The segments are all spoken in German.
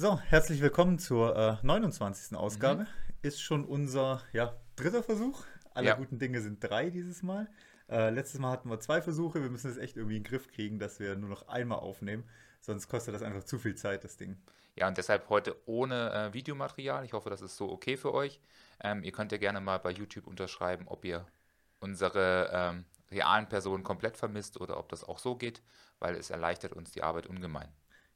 So, herzlich willkommen zur äh, 29. Ausgabe. Mhm. Ist schon unser ja, dritter Versuch. Alle ja. guten Dinge sind drei dieses Mal. Äh, letztes Mal hatten wir zwei Versuche. Wir müssen es echt irgendwie in den Griff kriegen, dass wir nur noch einmal aufnehmen. Sonst kostet das einfach zu viel Zeit, das Ding. Ja, und deshalb heute ohne äh, Videomaterial. Ich hoffe, das ist so okay für euch. Ähm, ihr könnt ja gerne mal bei YouTube unterschreiben, ob ihr unsere ähm, realen Personen komplett vermisst oder ob das auch so geht, weil es erleichtert uns die Arbeit ungemein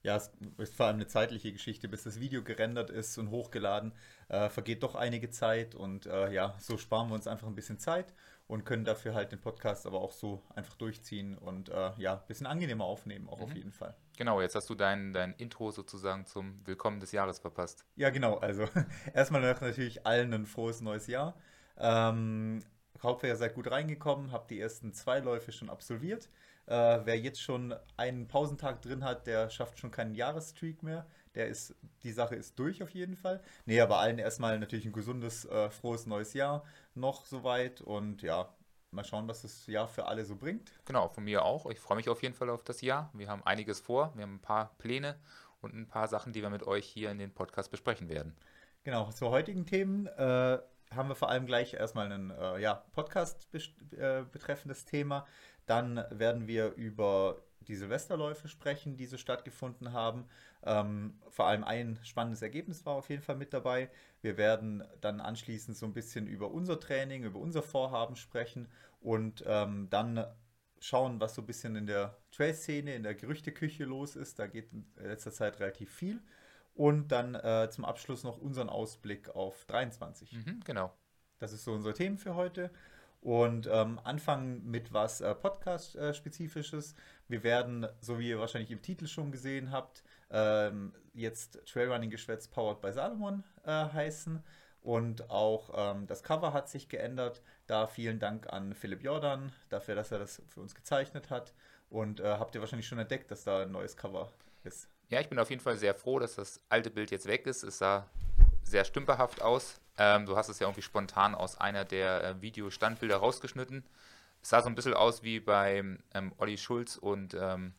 ja, es ist vor allem eine zeitliche Geschichte, bis das Video gerendert ist und hochgeladen, äh, vergeht doch einige Zeit und äh, ja, so sparen wir uns einfach ein bisschen Zeit und können dafür halt den Podcast aber auch so einfach durchziehen und äh, ja, ein bisschen angenehmer aufnehmen, auch mhm. auf jeden Fall. Genau, jetzt hast du dein, dein Intro sozusagen zum Willkommen des Jahres verpasst. Ja, genau, also erstmal natürlich allen ein frohes neues Jahr. Ähm, ihr seid gut reingekommen, habt die ersten zwei Läufe schon absolviert. Äh, wer jetzt schon einen Pausentag drin hat, der schafft schon keinen Jahresstreak mehr. Der ist, die Sache ist durch auf jeden Fall. Nee, aber allen erstmal natürlich ein gesundes, äh, frohes neues Jahr noch soweit. Und ja, mal schauen, was das Jahr für alle so bringt. Genau, von mir auch. Ich freue mich auf jeden Fall auf das Jahr. Wir haben einiges vor. Wir haben ein paar Pläne und ein paar Sachen, die wir mit euch hier in den Podcast besprechen werden. Genau, zu heutigen Themen äh, haben wir vor allem gleich erstmal ein äh, ja, Podcast äh, betreffendes Thema. Dann werden wir über die Silvesterläufe sprechen, die so stattgefunden haben. Ähm, vor allem ein spannendes Ergebnis war auf jeden Fall mit dabei. Wir werden dann anschließend so ein bisschen über unser Training, über unser Vorhaben sprechen und ähm, dann schauen, was so ein bisschen in der Trail-Szene, in der Gerüchteküche los ist. Da geht in letzter Zeit relativ viel. Und dann äh, zum Abschluss noch unseren Ausblick auf 23. Mhm, genau. Das ist so unsere Themen für heute und ähm, anfangen mit was äh, Podcast-spezifisches. Wir werden, so wie ihr wahrscheinlich im Titel schon gesehen habt, ähm, jetzt Trailrunning-Geschwätz Powered by Salomon äh, heißen. Und auch ähm, das Cover hat sich geändert. Da vielen Dank an Philipp Jordan dafür, dass er das für uns gezeichnet hat. Und äh, habt ihr wahrscheinlich schon entdeckt, dass da ein neues Cover ist. Ja, ich bin auf jeden Fall sehr froh, dass das alte Bild jetzt weg ist. Es sah sehr stümperhaft aus. Ähm, du hast es ja irgendwie spontan aus einer der äh, Videostandbilder rausgeschnitten. Es sah so ein bisschen aus wie bei ähm, Olli Schulz und ähm,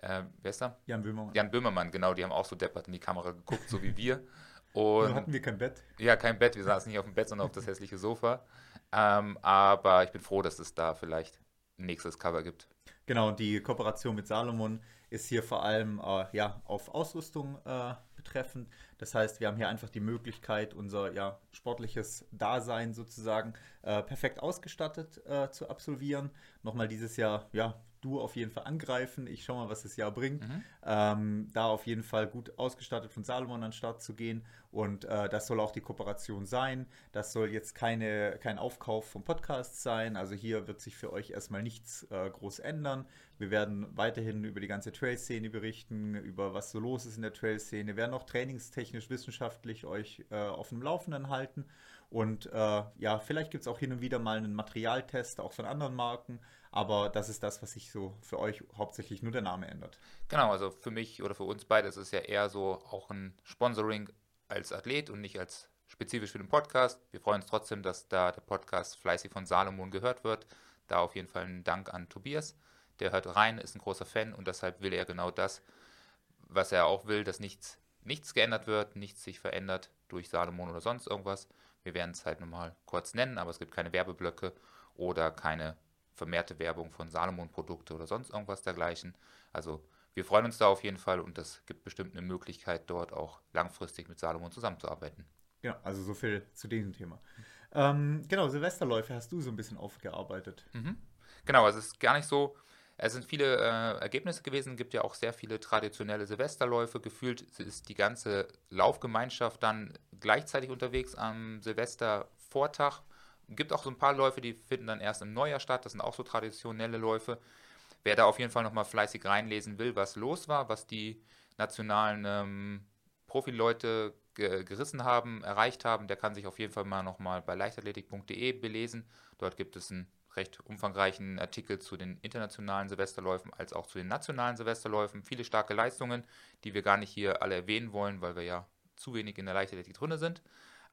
äh, wer ist da? Jan Böhmermann. Jan Böhmermann, genau, die haben auch so deppert in die Kamera geguckt, so wie wir. Und Nur hatten wir kein Bett. Ja, kein Bett. Wir saßen nicht auf dem Bett, sondern auf das hässliche Sofa. Ähm, aber ich bin froh, dass es da vielleicht ein nächstes Cover gibt. Genau, die Kooperation mit Salomon ist hier vor allem äh, ja, auf Ausrüstung äh, betreffend. Das heißt, wir haben hier einfach die Möglichkeit, unser ja, sportliches Dasein sozusagen äh, perfekt ausgestattet äh, zu absolvieren. Nochmal dieses Jahr ja, du auf jeden Fall angreifen. Ich schaue mal, was das Jahr bringt. Mhm. Ähm, da auf jeden Fall gut ausgestattet von Salomon an den Start zu gehen. Und äh, das soll auch die Kooperation sein. Das soll jetzt keine, kein Aufkauf vom Podcast sein. Also hier wird sich für euch erstmal nichts äh, groß ändern. Wir werden weiterhin über die ganze Trail-Szene berichten, über was so los ist in der Trail-Szene. Wir werden auch trainingstechnisch, wissenschaftlich euch äh, auf dem Laufenden halten. Und äh, ja, vielleicht gibt es auch hin und wieder mal einen Materialtest, auch von anderen Marken. Aber das ist das, was sich so für euch hauptsächlich nur der Name ändert. Genau, also für mich oder für uns beide ist es ja eher so auch ein Sponsoring als Athlet und nicht als spezifisch für den Podcast. Wir freuen uns trotzdem, dass da der Podcast fleißig von Salomon gehört wird. Da auf jeden Fall ein Dank an Tobias. Der hört rein, ist ein großer Fan und deshalb will er genau das, was er auch will, dass nichts, nichts geändert wird, nichts sich verändert durch Salomon oder sonst irgendwas. Wir werden es halt nochmal kurz nennen, aber es gibt keine Werbeblöcke oder keine vermehrte Werbung von Salomon-Produkte oder sonst irgendwas dergleichen. Also wir freuen uns da auf jeden Fall und es gibt bestimmt eine Möglichkeit, dort auch langfristig mit Salomon zusammenzuarbeiten. Ja, also so viel zu diesem Thema. Ähm, genau, Silvesterläufe hast du so ein bisschen aufgearbeitet. Mhm. Genau, also es ist gar nicht so, es sind viele äh, Ergebnisse gewesen, es gibt ja auch sehr viele traditionelle Silvesterläufe. Gefühlt ist die ganze Laufgemeinschaft dann gleichzeitig unterwegs am Silvestervortag gibt auch so ein paar Läufe, die finden dann erst im Neujahr statt. Das sind auch so traditionelle Läufe. Wer da auf jeden Fall nochmal fleißig reinlesen will, was los war, was die nationalen ähm, Profileute ge gerissen haben, erreicht haben, der kann sich auf jeden Fall mal nochmal bei leichtathletik.de belesen. Dort gibt es einen recht umfangreichen Artikel zu den internationalen Silvesterläufen als auch zu den nationalen Silvesterläufen. Viele starke Leistungen, die wir gar nicht hier alle erwähnen wollen, weil wir ja zu wenig in der Leichtathletik drin sind.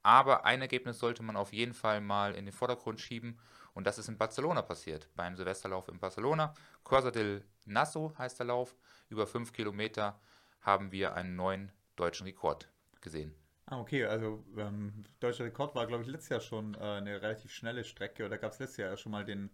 Aber ein Ergebnis sollte man auf jeden Fall mal in den Vordergrund schieben. Und das ist in Barcelona passiert, beim Silvesterlauf in Barcelona. Corsa del Nasso heißt der Lauf. Über fünf Kilometer haben wir einen neuen deutschen Rekord gesehen. Ah, okay, also ähm, deutscher Rekord war, glaube ich, letztes Jahr schon äh, eine relativ schnelle Strecke oder gab es letztes Jahr schon mal den,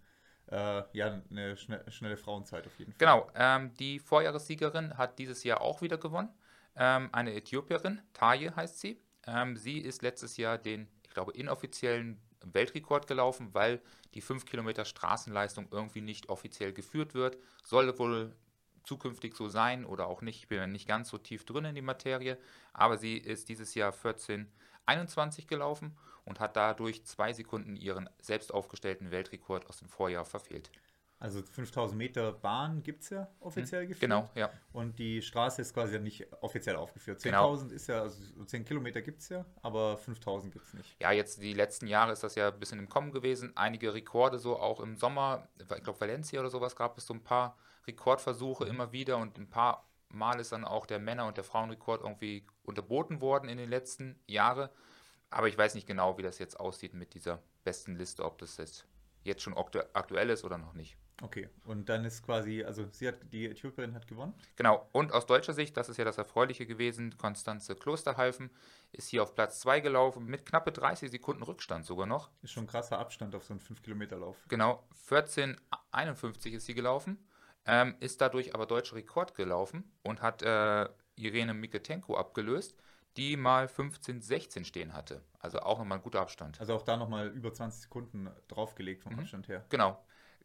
äh, ja, eine schne schnelle Frauenzeit auf jeden Fall. Genau, ähm, die Vorjahressiegerin hat dieses Jahr auch wieder gewonnen. Ähm, eine Äthiopierin, Taye heißt sie. Ähm, sie ist letztes Jahr den, ich glaube, inoffiziellen Weltrekord gelaufen, weil die 5 Kilometer Straßenleistung irgendwie nicht offiziell geführt wird. Soll wohl zukünftig so sein oder auch nicht. Ich bin nicht ganz so tief drin in die Materie, aber sie ist dieses Jahr 1421 gelaufen und hat dadurch zwei Sekunden ihren selbst aufgestellten Weltrekord aus dem Vorjahr verfehlt. Also 5000 Meter Bahn gibt es ja offiziell hm, geführt. Genau, ja. Und die Straße ist quasi nicht offiziell aufgeführt. 10.000 genau. ist ja, also 10 Kilometer gibt es ja, aber 5000 gibt es nicht. Ja, jetzt die letzten Jahre ist das ja ein bisschen im Kommen gewesen. Einige Rekorde so auch im Sommer, ich glaube Valencia oder sowas gab es so ein paar Rekordversuche mhm. immer wieder und ein paar Mal ist dann auch der Männer- und der Frauenrekord irgendwie unterboten worden in den letzten Jahren. Aber ich weiß nicht genau, wie das jetzt aussieht mit dieser besten Liste, ob das jetzt, jetzt schon aktuell ist oder noch nicht. Okay, und dann ist quasi, also sie hat, die Äthiopierin hat gewonnen? Genau, und aus deutscher Sicht, das ist ja das Erfreuliche gewesen, Konstanze Klosterhalfen ist hier auf Platz 2 gelaufen, mit knappe 30 Sekunden Rückstand sogar noch. Ist schon ein krasser Abstand auf so einen 5-Kilometer-Lauf. Genau, 14,51 ist sie gelaufen, ähm, ist dadurch aber deutscher Rekord gelaufen und hat äh, Irene Miketenko abgelöst, die mal 15,16 stehen hatte. Also auch nochmal ein guter Abstand. Also auch da nochmal über 20 Sekunden draufgelegt vom mhm. Abstand her. Genau.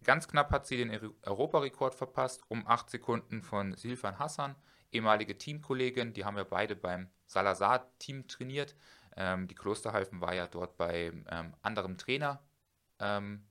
Ganz knapp hat sie den Europarekord verpasst, um 8 Sekunden von Silvan Hassan, ehemalige Teamkollegin. Die haben ja beide beim Salazar-Team trainiert. Ähm, die Klosterhalfen war ja dort bei ähm, anderem Trainer ähm,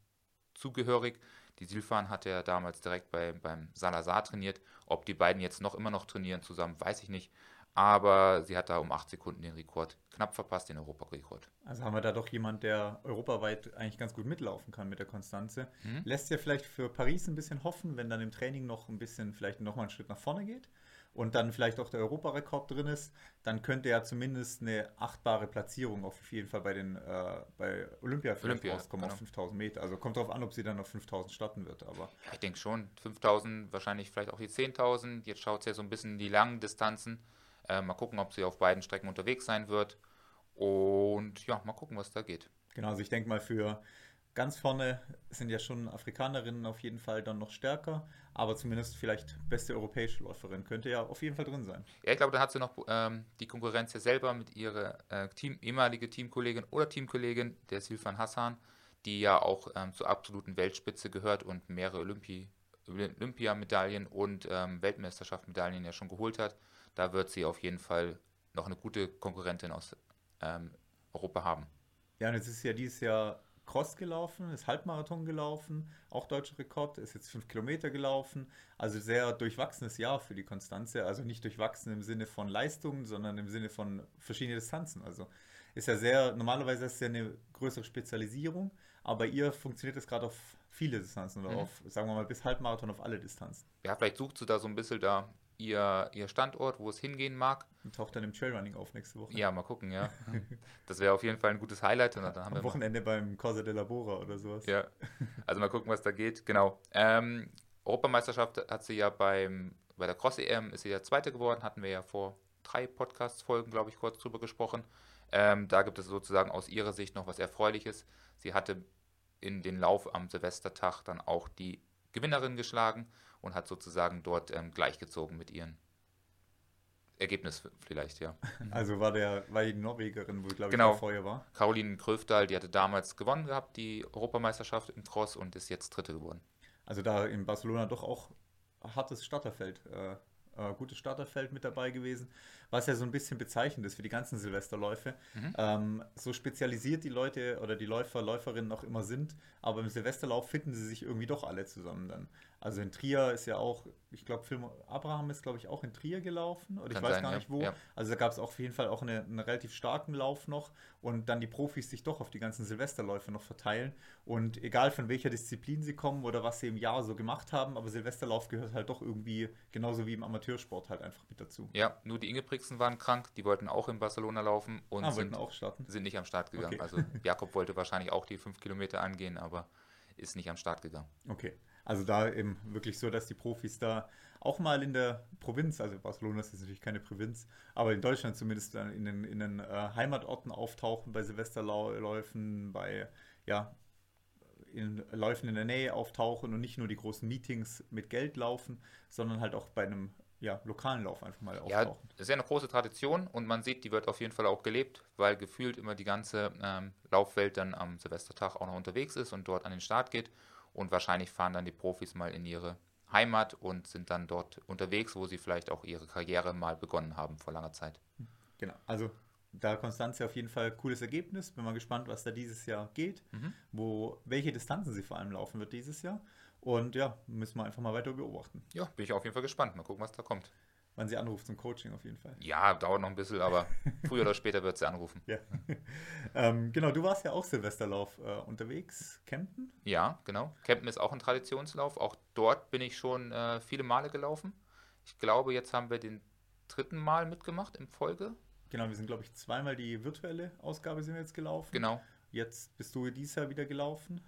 zugehörig. Die Silvan hatte ja damals direkt bei, beim Salazar trainiert. Ob die beiden jetzt noch immer noch trainieren zusammen, weiß ich nicht aber sie hat da um 8 Sekunden den Rekord knapp verpasst, den Europarekord. Also haben wir da doch jemand, der europaweit eigentlich ganz gut mitlaufen kann mit der Konstanze. Mhm. Lässt ja vielleicht für Paris ein bisschen hoffen, wenn dann im Training noch ein bisschen, vielleicht nochmal einen Schritt nach vorne geht und dann vielleicht auch der Europarekord drin ist, dann könnte ja zumindest eine achtbare Platzierung auf jeden Fall bei den äh, bei Olympia, Olympia rauskommen genau. auf 5000 Meter. Also kommt darauf an, ob sie dann auf 5000 starten wird. Aber ja, ich denke schon, 5000, wahrscheinlich vielleicht auch die 10.000. Jetzt schaut es ja so ein bisschen die langen Distanzen. Äh, mal gucken, ob sie auf beiden Strecken unterwegs sein wird. Und ja, mal gucken, was da geht. Genau, also ich denke mal, für ganz vorne sind ja schon Afrikanerinnen auf jeden Fall dann noch stärker, aber zumindest vielleicht beste europäische Läuferin könnte ja auf jeden Fall drin sein. Ja, ich glaube, da hat sie noch ähm, die Konkurrenz ja selber mit ihrer äh, Team, ehemalige Teamkollegin oder Teamkollegin, der Silvan Hassan, die ja auch ähm, zur absoluten Weltspitze gehört und mehrere Olympi Olympiamedaillen und ähm, Weltmeisterschaftsmedaillen ja schon geholt hat da wird sie auf jeden Fall noch eine gute Konkurrentin aus ähm, Europa haben. Ja, und es ist ja dieses Jahr Cross gelaufen, ist Halbmarathon gelaufen, auch deutscher Rekord, ist jetzt fünf Kilometer gelaufen. Also sehr durchwachsenes Jahr für die Konstanze. Also nicht durchwachsen im Sinne von Leistungen, sondern im Sinne von verschiedenen Distanzen. Also ist ja sehr, normalerweise ist es ja eine größere Spezialisierung, aber ihr funktioniert es gerade auf viele Distanzen oder mhm. auf, sagen wir mal, bis Halbmarathon auf alle Distanzen. Ja, vielleicht sucht sie da so ein bisschen da ihr, ihr Standort, wo es hingehen mag. Und taucht dann im Trailrunning auf nächste Woche. Ja, mal gucken, ja. Das wäre auf jeden Fall ein gutes Highlight. Und dann haben Am wir Wochenende mal. beim Corsa della Bora oder sowas. Ja, also mal gucken, was da geht. Genau. Ähm, Europameisterschaft hat sie ja beim, bei der Cross-EM ist sie ja Zweite geworden, hatten wir ja vor drei Podcast-Folgen, glaube ich, kurz drüber gesprochen. Ähm, da gibt es sozusagen aus ihrer Sicht noch was Erfreuliches. Sie hatte in den Lauf am Silvestertag dann auch die Gewinnerin geschlagen und hat sozusagen dort ähm, gleichgezogen mit ihren Ergebnis vielleicht, ja. Also war der, war die Norwegerin, wo ich glaube genau. ich vorher war. Caroline Kröfdahl, die hatte damals gewonnen gehabt, die Europameisterschaft im Cross und ist jetzt Dritte geworden. Also da in Barcelona doch auch hartes Starterfeld, äh, äh, gutes Starterfeld mit dabei gewesen was ja so ein bisschen bezeichnend ist für die ganzen Silvesterläufe. Mhm. Ähm, so spezialisiert die Leute oder die Läufer, Läuferinnen auch immer sind, aber im Silvesterlauf finden sie sich irgendwie doch alle zusammen dann. Also in Trier ist ja auch, ich glaube, Film Abraham ist, glaube ich, auch in Trier gelaufen oder Kann ich weiß sein, gar nicht wo. Ja. Also da gab es auch auf jeden Fall auch eine, einen relativ starken Lauf noch und dann die Profis sich doch auf die ganzen Silvesterläufe noch verteilen. Und egal von welcher Disziplin sie kommen oder was sie im Jahr so gemacht haben, aber Silvesterlauf gehört halt doch irgendwie genauso wie im Amateursport halt einfach mit dazu. Ja, nur die Ingebrigtsen waren krank, die wollten auch in Barcelona laufen und ah, sind, sind nicht am Start gegangen. Okay. Also Jakob wollte wahrscheinlich auch die fünf Kilometer angehen, aber ist nicht am Start gegangen. Okay. Also da eben wirklich so, dass die Profis da auch mal in der Provinz, also Barcelona ist natürlich keine Provinz, aber in Deutschland zumindest in den, in den äh, Heimatorten auftauchen, bei Silvesterläufen, bei ja, in Läufen in der Nähe auftauchen und nicht nur die großen Meetings mit Geld laufen, sondern halt auch bei einem ja, lokalen Lauf einfach mal auftauchen. Ja, das ist ja eine große Tradition und man sieht, die wird auf jeden Fall auch gelebt, weil gefühlt immer die ganze ähm, Laufwelt dann am Silvestertag auch noch unterwegs ist und dort an den Start geht. Und wahrscheinlich fahren dann die Profis mal in ihre Heimat und sind dann dort unterwegs, wo sie vielleicht auch ihre Karriere mal begonnen haben vor langer Zeit. Genau, also da Konstanze auf jeden Fall cooles Ergebnis. Bin mal gespannt, was da dieses Jahr geht, mhm. wo welche Distanzen sie vor allem laufen wird dieses Jahr. Und ja, müssen wir einfach mal weiter beobachten. Ja, bin ich auf jeden Fall gespannt. Mal gucken, was da kommt. Wann sie anruft zum Coaching auf jeden Fall. Ja, dauert noch ein bisschen, aber früher oder später wird sie anrufen. Ja. ähm, genau, du warst ja auch Silvesterlauf äh, unterwegs. Campen? Ja, genau. Campen ist auch ein Traditionslauf. Auch dort bin ich schon äh, viele Male gelaufen. Ich glaube, jetzt haben wir den dritten Mal mitgemacht in Folge. Genau, wir sind, glaube ich, zweimal die virtuelle Ausgabe sind wir jetzt gelaufen. Genau. Jetzt bist du dieses Jahr wieder gelaufen.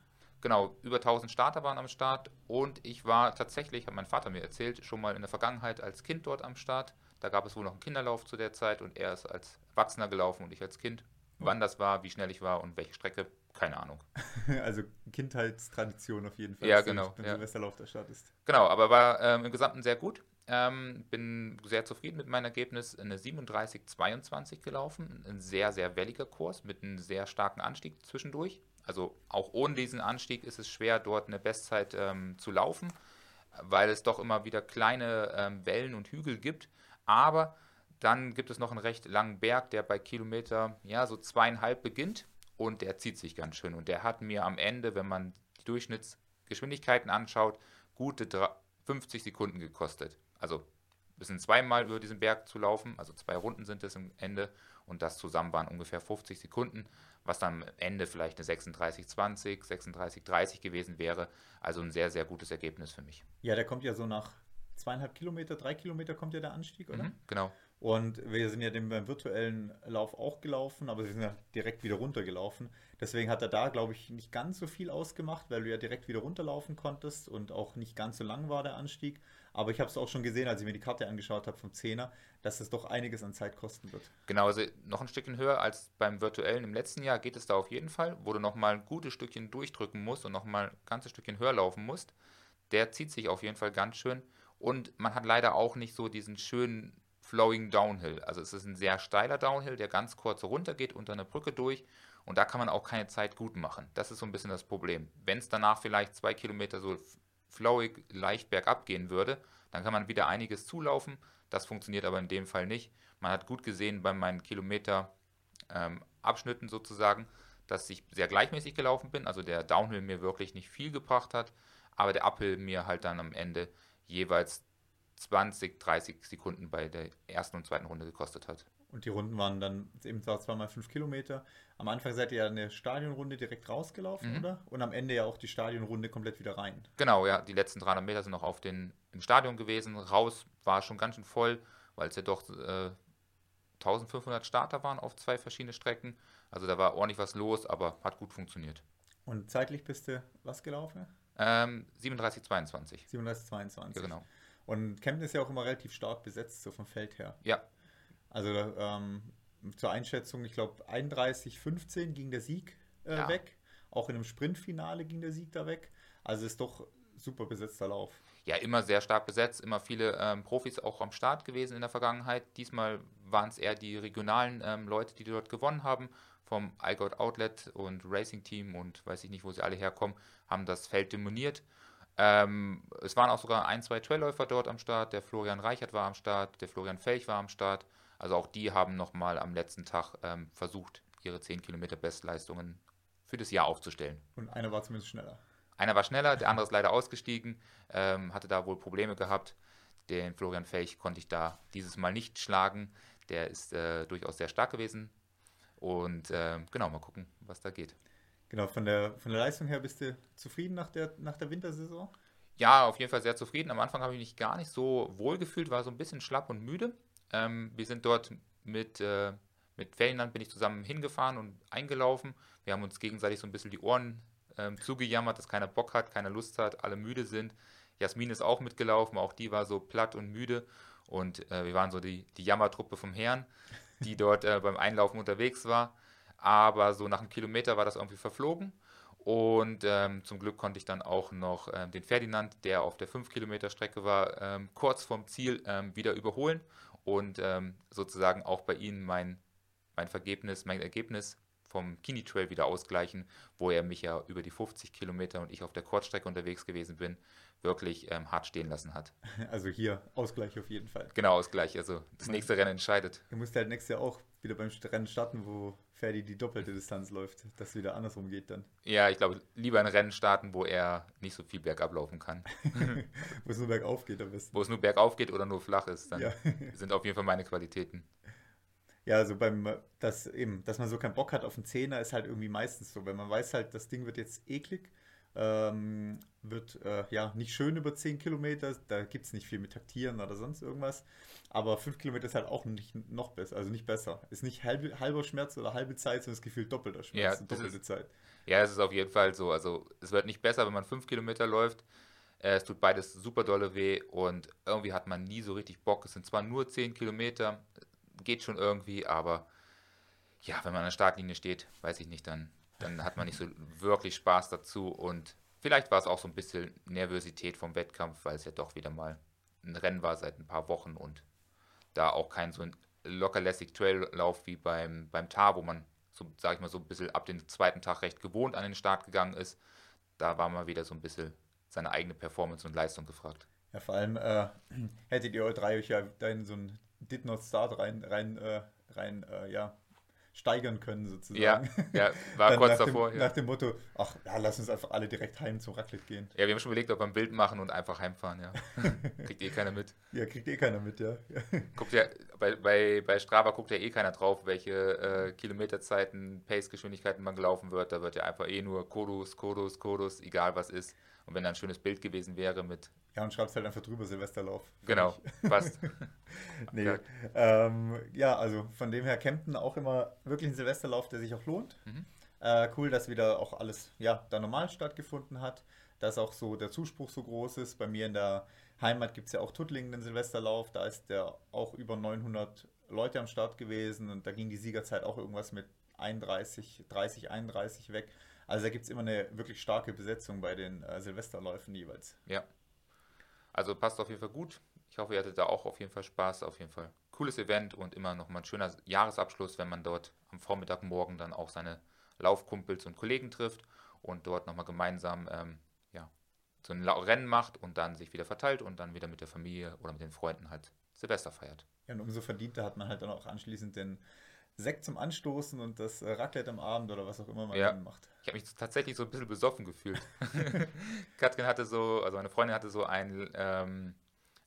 Genau, über 1000 Starter waren am Start und ich war tatsächlich, hat mein Vater mir erzählt, schon mal in der Vergangenheit als Kind dort am Start. Da gab es wohl noch einen Kinderlauf zu der Zeit und er ist als Erwachsener gelaufen und ich als Kind. Wann das war, wie schnell ich war und welche Strecke, keine Ahnung. Also Kindheitstradition auf jeden Fall, ja, genau, wenn ja. Silvesterlauf der Start ist. Genau, aber war ähm, im Gesamten sehr gut. Ähm, bin sehr zufrieden mit meinem Ergebnis. Eine 37,22 gelaufen. Ein sehr, sehr welliger Kurs mit einem sehr starken Anstieg zwischendurch. Also auch ohne diesen Anstieg ist es schwer, dort eine Bestzeit ähm, zu laufen, weil es doch immer wieder kleine ähm, Wellen und Hügel gibt. Aber dann gibt es noch einen recht langen Berg, der bei Kilometer ja so zweieinhalb beginnt und der zieht sich ganz schön. Und der hat mir am Ende, wenn man die Durchschnittsgeschwindigkeiten anschaut, gute 50 Sekunden gekostet. Also wir sind zweimal über diesen Berg zu laufen, also zwei Runden sind es am Ende und das zusammen waren ungefähr 50 Sekunden, was dann am Ende vielleicht eine 36,20, 36,30 gewesen wäre. Also ein sehr, sehr gutes Ergebnis für mich. Ja, der kommt ja so nach zweieinhalb Kilometer, drei Kilometer kommt ja der Anstieg, oder? Mhm, genau. Und wir sind ja den beim virtuellen Lauf auch gelaufen, aber wir sind ja direkt wieder runtergelaufen. Deswegen hat er da, glaube ich, nicht ganz so viel ausgemacht, weil du ja direkt wieder runterlaufen konntest und auch nicht ganz so lang war der Anstieg. Aber ich habe es auch schon gesehen, als ich mir die Karte angeschaut habe vom Zehner, dass es doch einiges an Zeit kosten wird. Genau, also noch ein Stückchen höher als beim virtuellen im letzten Jahr geht es da auf jeden Fall, wo du nochmal ein gutes Stückchen durchdrücken musst und nochmal ein ganzes Stückchen höher laufen musst. Der zieht sich auf jeden Fall ganz schön. Und man hat leider auch nicht so diesen schönen Flowing Downhill. Also es ist ein sehr steiler Downhill, der ganz kurz runter geht unter eine Brücke durch und da kann man auch keine Zeit gut machen. Das ist so ein bisschen das Problem. Wenn es danach vielleicht zwei Kilometer so flowig leicht bergab gehen würde, dann kann man wieder einiges zulaufen. Das funktioniert aber in dem Fall nicht. Man hat gut gesehen bei meinen Kilometer ähm, sozusagen, dass ich sehr gleichmäßig gelaufen bin. Also der Downhill mir wirklich nicht viel gebracht hat, aber der Uphill mir halt dann am Ende jeweils 20, 30 Sekunden bei der ersten und zweiten Runde gekostet hat. Und die Runden waren dann eben zwar zweimal fünf Kilometer. Am Anfang seid ihr ja eine Stadionrunde direkt rausgelaufen, mhm. oder? Und am Ende ja auch die Stadionrunde komplett wieder rein. Genau, ja. Die letzten 300 Meter sind noch auf den, im Stadion gewesen. Raus war schon ganz schön voll, weil es ja doch äh, 1500 Starter waren auf zwei verschiedene Strecken. Also da war ordentlich was los, aber hat gut funktioniert. Und zeitlich bist du was gelaufen? Ähm, 37,22. 37,22. Ja, genau. Und Kempten ist ja auch immer relativ stark besetzt, so vom Feld her. Ja. Also ähm, zur Einschätzung, ich glaube 31,15 ging der Sieg äh, ja. weg. Auch in einem Sprintfinale ging der Sieg da weg. Also ist doch super besetzter Lauf. Ja, immer sehr stark besetzt, immer viele ähm, Profis auch am Start gewesen in der Vergangenheit. Diesmal waren es eher die regionalen ähm, Leute, die dort gewonnen haben. Vom iGod Outlet und Racing Team und weiß ich nicht, wo sie alle herkommen, haben das Feld demoniert. Ähm, es waren auch sogar ein, zwei Trailläufer dort am Start. Der Florian Reichert war am Start, der Florian Felch war am Start. Also auch die haben nochmal am letzten Tag ähm, versucht, ihre 10 Kilometer Bestleistungen für das Jahr aufzustellen. Und einer war zumindest schneller. Einer war schneller, der andere ist leider ausgestiegen, ähm, hatte da wohl Probleme gehabt. Den Florian Felch konnte ich da dieses Mal nicht schlagen. Der ist äh, durchaus sehr stark gewesen. Und äh, genau, mal gucken, was da geht. Genau, von der, von der Leistung her bist du zufrieden nach der, nach der Wintersaison? Ja, auf jeden Fall sehr zufrieden. Am Anfang habe ich mich gar nicht so wohl gefühlt, war so ein bisschen schlapp und müde. Ähm, wir sind dort mit, äh, mit Ferienland bin ich zusammen hingefahren und eingelaufen. Wir haben uns gegenseitig so ein bisschen die Ohren ähm, zugejammert, dass keiner Bock hat, keiner Lust hat, alle müde sind. Jasmin ist auch mitgelaufen, auch die war so platt und müde. Und äh, wir waren so die, die Jammertruppe vom Herrn, die dort äh, beim Einlaufen unterwegs war. Aber so nach einem Kilometer war das irgendwie verflogen. Und ähm, zum Glück konnte ich dann auch noch ähm, den Ferdinand, der auf der 5 Kilometer Strecke war, ähm, kurz vom Ziel ähm, wieder überholen und ähm, sozusagen auch bei ihnen mein, mein Vergebnis, mein Ergebnis vom Kini Trail wieder ausgleichen, wo er mich ja über die 50 Kilometer und ich auf der Kurzstrecke unterwegs gewesen bin, wirklich ähm, hart stehen lassen hat. Also hier Ausgleich auf jeden Fall. Genau, Ausgleich. Also das nächste Rennen entscheidet. Er musste halt nächstes Jahr auch wieder beim Rennen starten, wo Ferdi die doppelte Distanz läuft, dass es wieder andersrum geht dann. Ja, ich glaube, lieber ein Rennen starten, wo er nicht so viel bergab laufen kann. wo es nur bergauf geht am besten. Wo es nur bergauf geht oder nur flach ist, dann Ja. sind auf jeden Fall meine Qualitäten. Ja, also beim, das eben, dass man so keinen Bock hat auf einen Zehner, ist halt irgendwie meistens so, wenn man weiß halt, das Ding wird jetzt eklig, ähm, wird äh, ja nicht schön über 10 Kilometer, da gibt es nicht viel mit Taktieren oder sonst irgendwas, aber 5 Kilometer ist halt auch nicht noch besser, also nicht besser. Ist nicht halb, halber Schmerz oder halbe Zeit, sondern das Gefühl doppelter Schmerz, Ja, doppelte ist- Zeit. Ja, es ist auf jeden Fall so. Also es wird nicht besser, wenn man fünf Kilometer läuft. Äh, Es tut beides super dolle weh und irgendwie hat man nie so richtig Bock. Es sind zwar nur zehn Kilometer, geht schon irgendwie, aber ja, wenn man an der Startlinie steht, weiß ich nicht, dann, dann hat man nicht so wirklich Spaß dazu und vielleicht war es auch so ein bisschen Nervosität vom Wettkampf, weil es ja doch wieder mal ein Rennen war seit ein paar Wochen und da auch kein so ein lockerlässig Traillauf wie beim, beim Tar, wo man so, sag ich mal, so ein bisschen ab dem zweiten Tag recht gewohnt an den Start gegangen ist. Da war mal wieder so ein bisschen seine eigene Performance und Leistung gefragt. Ja, vor allem äh, hättet ihr euch drei euch ja da in so einen Did Not Start rein, rein, äh, rein äh, ja, steigern können sozusagen. Ja, ja war Dann kurz nach davor. Dem, ja. Nach dem Motto, ach, ja, lass uns einfach alle direkt heim zum Raclette gehen. ja, wir haben schon überlegt, ob wir ein Bild machen und einfach heimfahren, ja. Kriegt eh keiner mit. Ja, kriegt eh keiner mit, ja. Guckt ja, bei, bei, bei Strava guckt ja eh keiner drauf, welche äh, Kilometerzeiten, Pace-Geschwindigkeiten man gelaufen wird. Da wird ja einfach eh nur Kodus, Kodus, Kodus, egal was ist. Und wenn da ein schönes Bild gewesen wäre mit, Ja, und schreibst halt einfach drüber Silvesterlauf. genau, passt. Nee. Ja. Ähm, ja, also von dem her Kempten auch immer wirklich ein Silvesterlauf, der sich auch lohnt. Mhm. Äh, cool, dass wieder auch alles ja, da normal stattgefunden hat. Dass auch so der Zuspruch so groß ist. Bei mir in der Heimat gibt es ja auch Tuttlingen den Silvesterlauf. Da ist der auch über 900 Leute am Start gewesen und da ging die Siegerzeit auch irgendwas mit 31, 30, 31 weg. Also da gibt es immer eine wirklich starke Besetzung bei den äh, Silvesterläufen jeweils. Ja. Also passt auf jeden Fall gut. Ich hoffe, ihr hattet da auch auf jeden Fall Spaß. Auf jeden Fall cooles Event und immer nochmal ein schöner Jahresabschluss, wenn man dort am Vormittag morgen dann auch seine Laufkumpels und Kollegen trifft und dort nochmal gemeinsam ähm, ja, so ein Rennen macht und dann sich wieder verteilt und dann wieder mit der Familie oder mit den Freunden halt Silvester feiert. Ja, und umso verdienter hat man halt dann auch anschließend den Sekt zum Anstoßen und das äh, Raclette am Abend oder was auch immer man Ja. dann macht. Ich habe mich tatsächlich so ein bisschen besoffen gefühlt. Katrin hatte so, also meine Freundin hatte so ein ähm,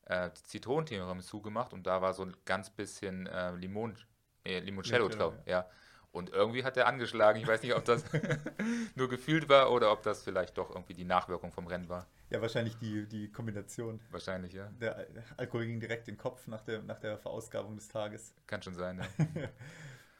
äh, Zitronentiramisu gemacht und da war so ein ganz bisschen äh, Limon, äh, Limoncello drauf. Ja. Und irgendwie hat er angeschlagen. Ich weiß nicht, ob das nur gefühlt war oder ob das vielleicht doch irgendwie die Nachwirkung vom Rennen war. Ja, wahrscheinlich die, die Kombination. Wahrscheinlich, ja. Der Al- Alkohol ging direkt in den Kopf nach der, nach der Verausgabung des Tages. Kann schon sein. Ja.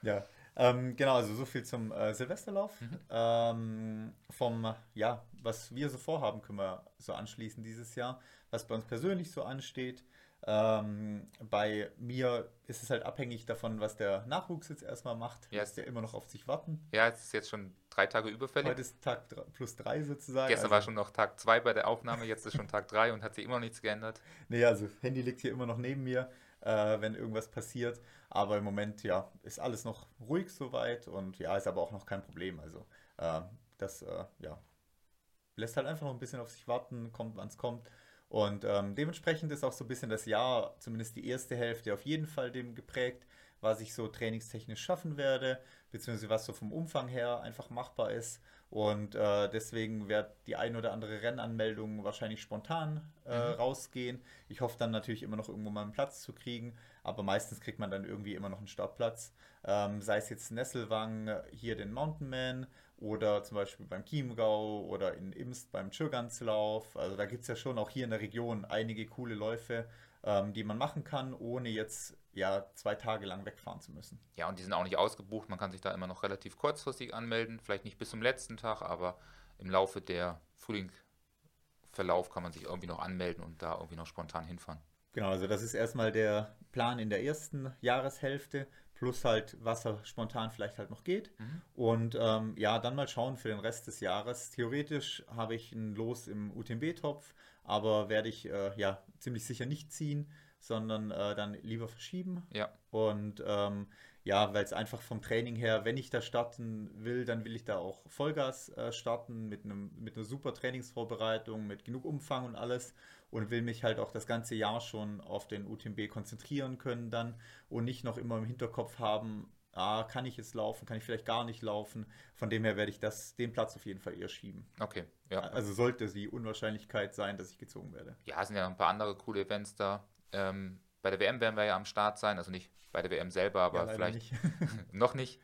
Ja, ähm, genau, also so viel zum äh, Silvesterlauf. Mhm. Ähm, vom, ja, was wir so vorhaben, können wir so anschließen dieses Jahr, was bei uns persönlich so ansteht. Ähm, bei mir ist es halt abhängig davon, was der Nachwuchs jetzt erstmal macht. Ja. Lässt ja immer noch auf sich warten. ja, es ist jetzt schon drei Tage überfällig. Heute ist Tag plus drei sozusagen. Gestern also, war schon noch Tag zwei bei der Aufnahme, jetzt ist schon Tag drei und hat sich immer noch nichts geändert. Nee, also Handy liegt hier immer noch neben mir, äh, wenn irgendwas passiert. Aber im Moment, ja, ist alles noch ruhig soweit und ja, ist aber auch noch kein Problem. Also äh, das, äh, ja, lässt halt einfach noch ein bisschen auf sich warten, kommt, wann es kommt. Und ähm, dementsprechend ist auch so ein bisschen das Jahr, zumindest die erste Hälfte, auf jeden Fall dem geprägt, was ich so trainingstechnisch schaffen werde, beziehungsweise was so vom Umfang her einfach machbar ist. Und äh, deswegen wird die ein oder andere Rennanmeldung wahrscheinlich spontan äh, Mhm. rausgehen. Ich hoffe dann natürlich immer noch irgendwo mal einen Platz zu kriegen, aber meistens kriegt man dann irgendwie immer noch einen Startplatz. Ähm, sei es jetzt Nesselwang, hier den Mountain Man oder zum Beispiel beim Chiemgau oder in Imst beim Tschirganslauf. Also da gibt es ja schon auch hier in der Region einige coole Läufe, ähm, die man machen kann, ohne jetzt ja zwei Tage lang wegfahren zu müssen. Ja, und die sind auch nicht ausgebucht. Man kann sich da immer noch relativ kurzfristig anmelden. Vielleicht nicht bis zum letzten Tag, aber im Laufe der Frühlingverlauf kann man sich irgendwie noch anmelden und da irgendwie noch spontan hinfahren. Genau, also das ist erstmal der Plan in der ersten Jahreshälfte, plus halt, was da spontan vielleicht halt noch geht. Mhm. Und ähm, ja, dann mal schauen für den Rest des Jahres. Theoretisch habe ich ein Los im UTMB-Topf, aber werde ich äh, ja ziemlich sicher nicht ziehen, sondern äh, dann lieber verschieben. Ja. Und ähm, ja, weil es einfach vom Training her, wenn ich da starten will, dann will ich da auch Vollgas äh, starten mit, einem, mit einer super Trainingsvorbereitung, mit genug Umfang und alles und will mich halt auch das ganze Jahr schon auf den UTMB konzentrieren können dann und nicht noch immer im Hinterkopf haben, ah, kann ich jetzt laufen, kann ich vielleicht gar nicht laufen. Von dem her werde ich das, den Platz auf jeden Fall eher schieben. Okay, ja. Also sollte die Unwahrscheinlichkeit sein, dass ich gezogen werde. Ja, es sind ja ein paar andere coole Events da. Ähm, bei der WM werden wir ja am Start sein, also nicht bei der WM selber, aber ja, vielleicht nicht. noch nicht.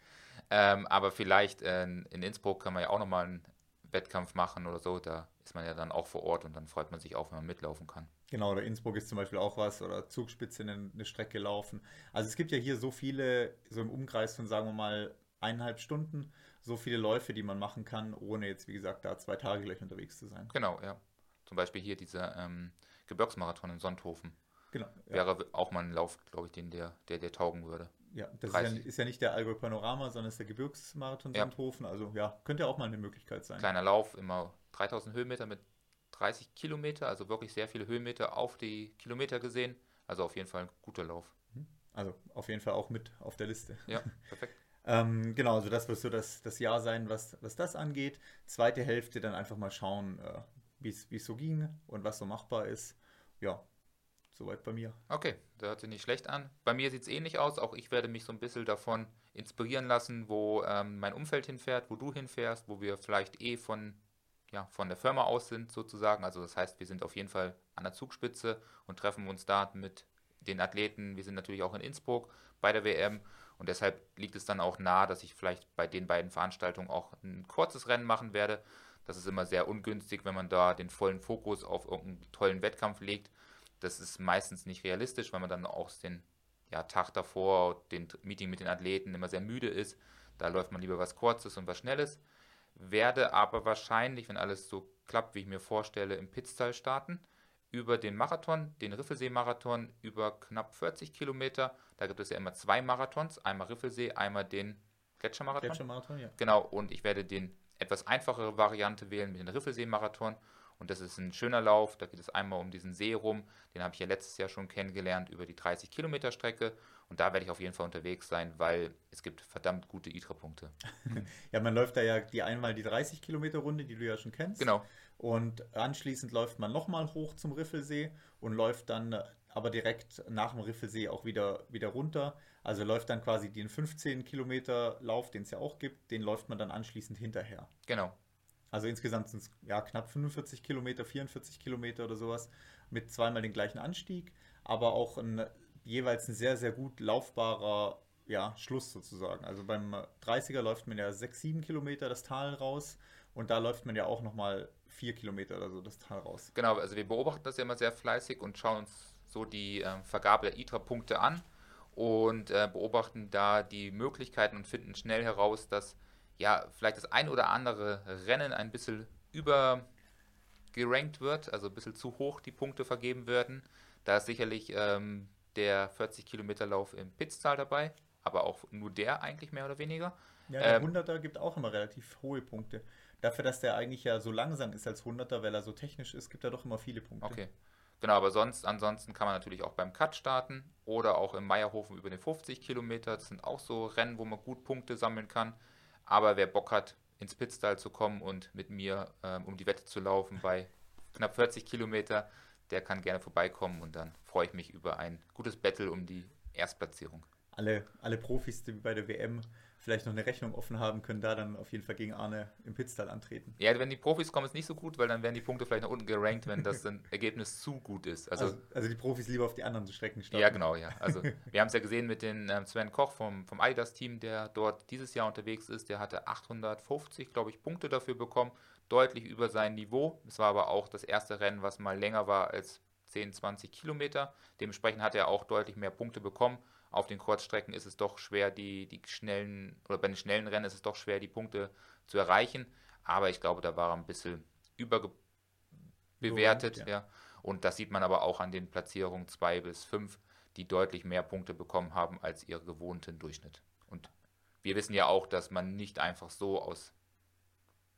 Ähm, aber vielleicht äh, in Innsbruck kann man ja auch nochmal einen Wettkampf machen oder so. Da ist man ja dann auch vor Ort und dann freut man sich auch, wenn man mitlaufen kann. Genau, oder Innsbruck ist zum Beispiel auch was oder Zugspitze eine, eine Strecke laufen. Also es gibt ja hier so viele, so im Umkreis von sagen wir mal eineinhalb Stunden, so viele Läufe, die man machen kann, ohne jetzt, wie gesagt, da zwei Tage gleich unterwegs zu sein. Genau, ja. Zum Beispiel hier dieser ähm, Gebirgsmarathon in Sonthofen. Genau. Ja. Wäre auch mal ein Lauf, glaube ich, den der, der, der taugen würde. Ja, das ist ja, ist ja, nicht der Allgäu Panorama, sondern ist der Gebirgsmarathon ja. Sandhofen. Also ja, könnte auch mal eine Möglichkeit sein. Kleiner Lauf, immer 3000 Höhenmeter mit 30 Kilometer, also wirklich sehr viele Höhenmeter auf die Kilometer gesehen. Also auf jeden Fall ein guter Lauf. Mhm. Also auf jeden Fall auch mit auf der Liste. Ja, perfekt. ähm, genau, also das wird so das, das Jahr sein, was, was das angeht. Zweite Hälfte dann einfach mal schauen, äh, wie es so ging und was so machbar ist. Ja, Soweit bei mir. Okay, das hört sich nicht schlecht an. Bei mir sieht es ähnlich aus. Auch ich werde mich so ein bisschen davon inspirieren lassen, wo ähm, mein Umfeld hinfährt, wo du hinfährst, wo wir vielleicht eh von, ja, von der Firma aus sind sozusagen. Also das heißt, wir sind auf jeden Fall an der Zugspitze und treffen uns da mit den Athleten. Wir sind natürlich auch in Innsbruck bei der WM und deshalb liegt es dann auch nahe, dass ich vielleicht bei den beiden Veranstaltungen auch ein kurzes Rennen machen werde. Das ist immer sehr ungünstig, wenn man da den vollen Fokus auf irgendeinen tollen Wettkampf legt das ist meistens nicht realistisch, weil man dann auch den ja, Tag davor, den Meeting mit den Athleten immer sehr müde ist. Da läuft man lieber was Kurzes und was Schnelles. Werde aber wahrscheinlich, wenn alles so klappt, wie ich mir vorstelle, im Pitztal starten. Über den Marathon, den Riffelsee-Marathon, über knapp 40 Kilometer. Da gibt es ja immer zwei Marathons: einmal Riffelsee, einmal den Gletschermarathon. Gletschermarathon, ja. Genau, und ich werde den etwas einfachere Variante wählen mit dem Riffelsee-Marathon und das ist ein schöner Lauf. Da geht es einmal um diesen See rum. Den habe ich ja letztes Jahr schon kennengelernt über die 30 Kilometer Strecke. Und da werde ich auf jeden Fall unterwegs sein, weil es gibt verdammt gute ITRA-Punkte. ja, man läuft da ja die einmal die 30 Kilometer Runde, die du ja schon kennst. Genau. Und anschließend läuft man nochmal hoch zum Riffelsee und läuft dann aber direkt nach dem Riffelsee auch wieder, wieder runter. Also läuft dann quasi den 15 Kilometer Lauf, den es ja auch gibt, den läuft man dann anschließend hinterher. Genau. Also insgesamt sind es ja knapp 45 Kilometer, 44 Kilometer oder sowas mit zweimal den gleichen Anstieg, aber auch ein, jeweils ein sehr, sehr gut laufbarer ja, Schluss sozusagen. Also beim 30er läuft man ja 6, 7 Kilometer das Tal raus und da läuft man ja auch nochmal 4 Kilometer oder so das Tal raus. Genau, also wir beobachten das ja immer sehr fleißig und schauen uns so die äh, Vergabe der ITRA-Punkte an und äh, beobachten da die Möglichkeiten und finden schnell heraus, dass ja, vielleicht das ein oder andere Rennen ein bisschen übergerankt wird, also ein bisschen zu hoch die Punkte vergeben werden. Da ist sicherlich ähm, der 40 Kilometer Lauf im Pitztal dabei, aber auch nur der eigentlich mehr oder weniger. Ja, der ähm, 100er gibt auch immer relativ hohe Punkte. Dafür, dass der eigentlich ja so langsam ist als 100er, weil er so technisch ist, gibt er doch immer viele Punkte. Okay. Genau, aber sonst, ansonsten kann man natürlich auch beim Cut starten oder auch im Meierhofen über den 50 Kilometer. Das sind auch so Rennen, wo man gut Punkte sammeln kann. Aber wer Bock hat, ins Pitstall zu kommen und mit mir ähm, um die Wette zu laufen bei knapp 40 Kilometer, der kann gerne vorbeikommen und dann freue ich mich über ein gutes Battle um die Erstplatzierung. Alle, alle Profis, die bei der WM vielleicht noch eine Rechnung offen haben, können da dann auf jeden Fall gegen Arne im Pitstall antreten. Ja, wenn die Profis kommen, ist nicht so gut, weil dann werden die Punkte vielleicht nach unten gerankt, wenn das Ergebnis zu gut ist. Also, also, also, die Profis lieber auf die anderen Strecken starten. Ja, genau, ja. Also wir haben es ja gesehen mit dem ähm, Sven Koch vom, vom Adidas-Team, der dort dieses Jahr unterwegs ist. Der hatte 850, glaube ich, Punkte dafür bekommen, deutlich über sein Niveau. Es war aber auch das erste Rennen, was mal länger war als 10, 20 Kilometer. Dementsprechend hat er auch deutlich mehr Punkte bekommen auf den Kurzstrecken ist es doch schwer, die, die schnellen, oder bei den schnellen Rennen ist es doch schwer, die Punkte zu erreichen. aber ich glaube, da war er ein bisschen überbewertet. Ja. ja. Und das sieht man aber auch an den Platzierungen 2 bis 5, die deutlich mehr Punkte bekommen haben als ihr gewohnten Durchschnitt. Und wir wissen ja auch, dass man nicht einfach so aus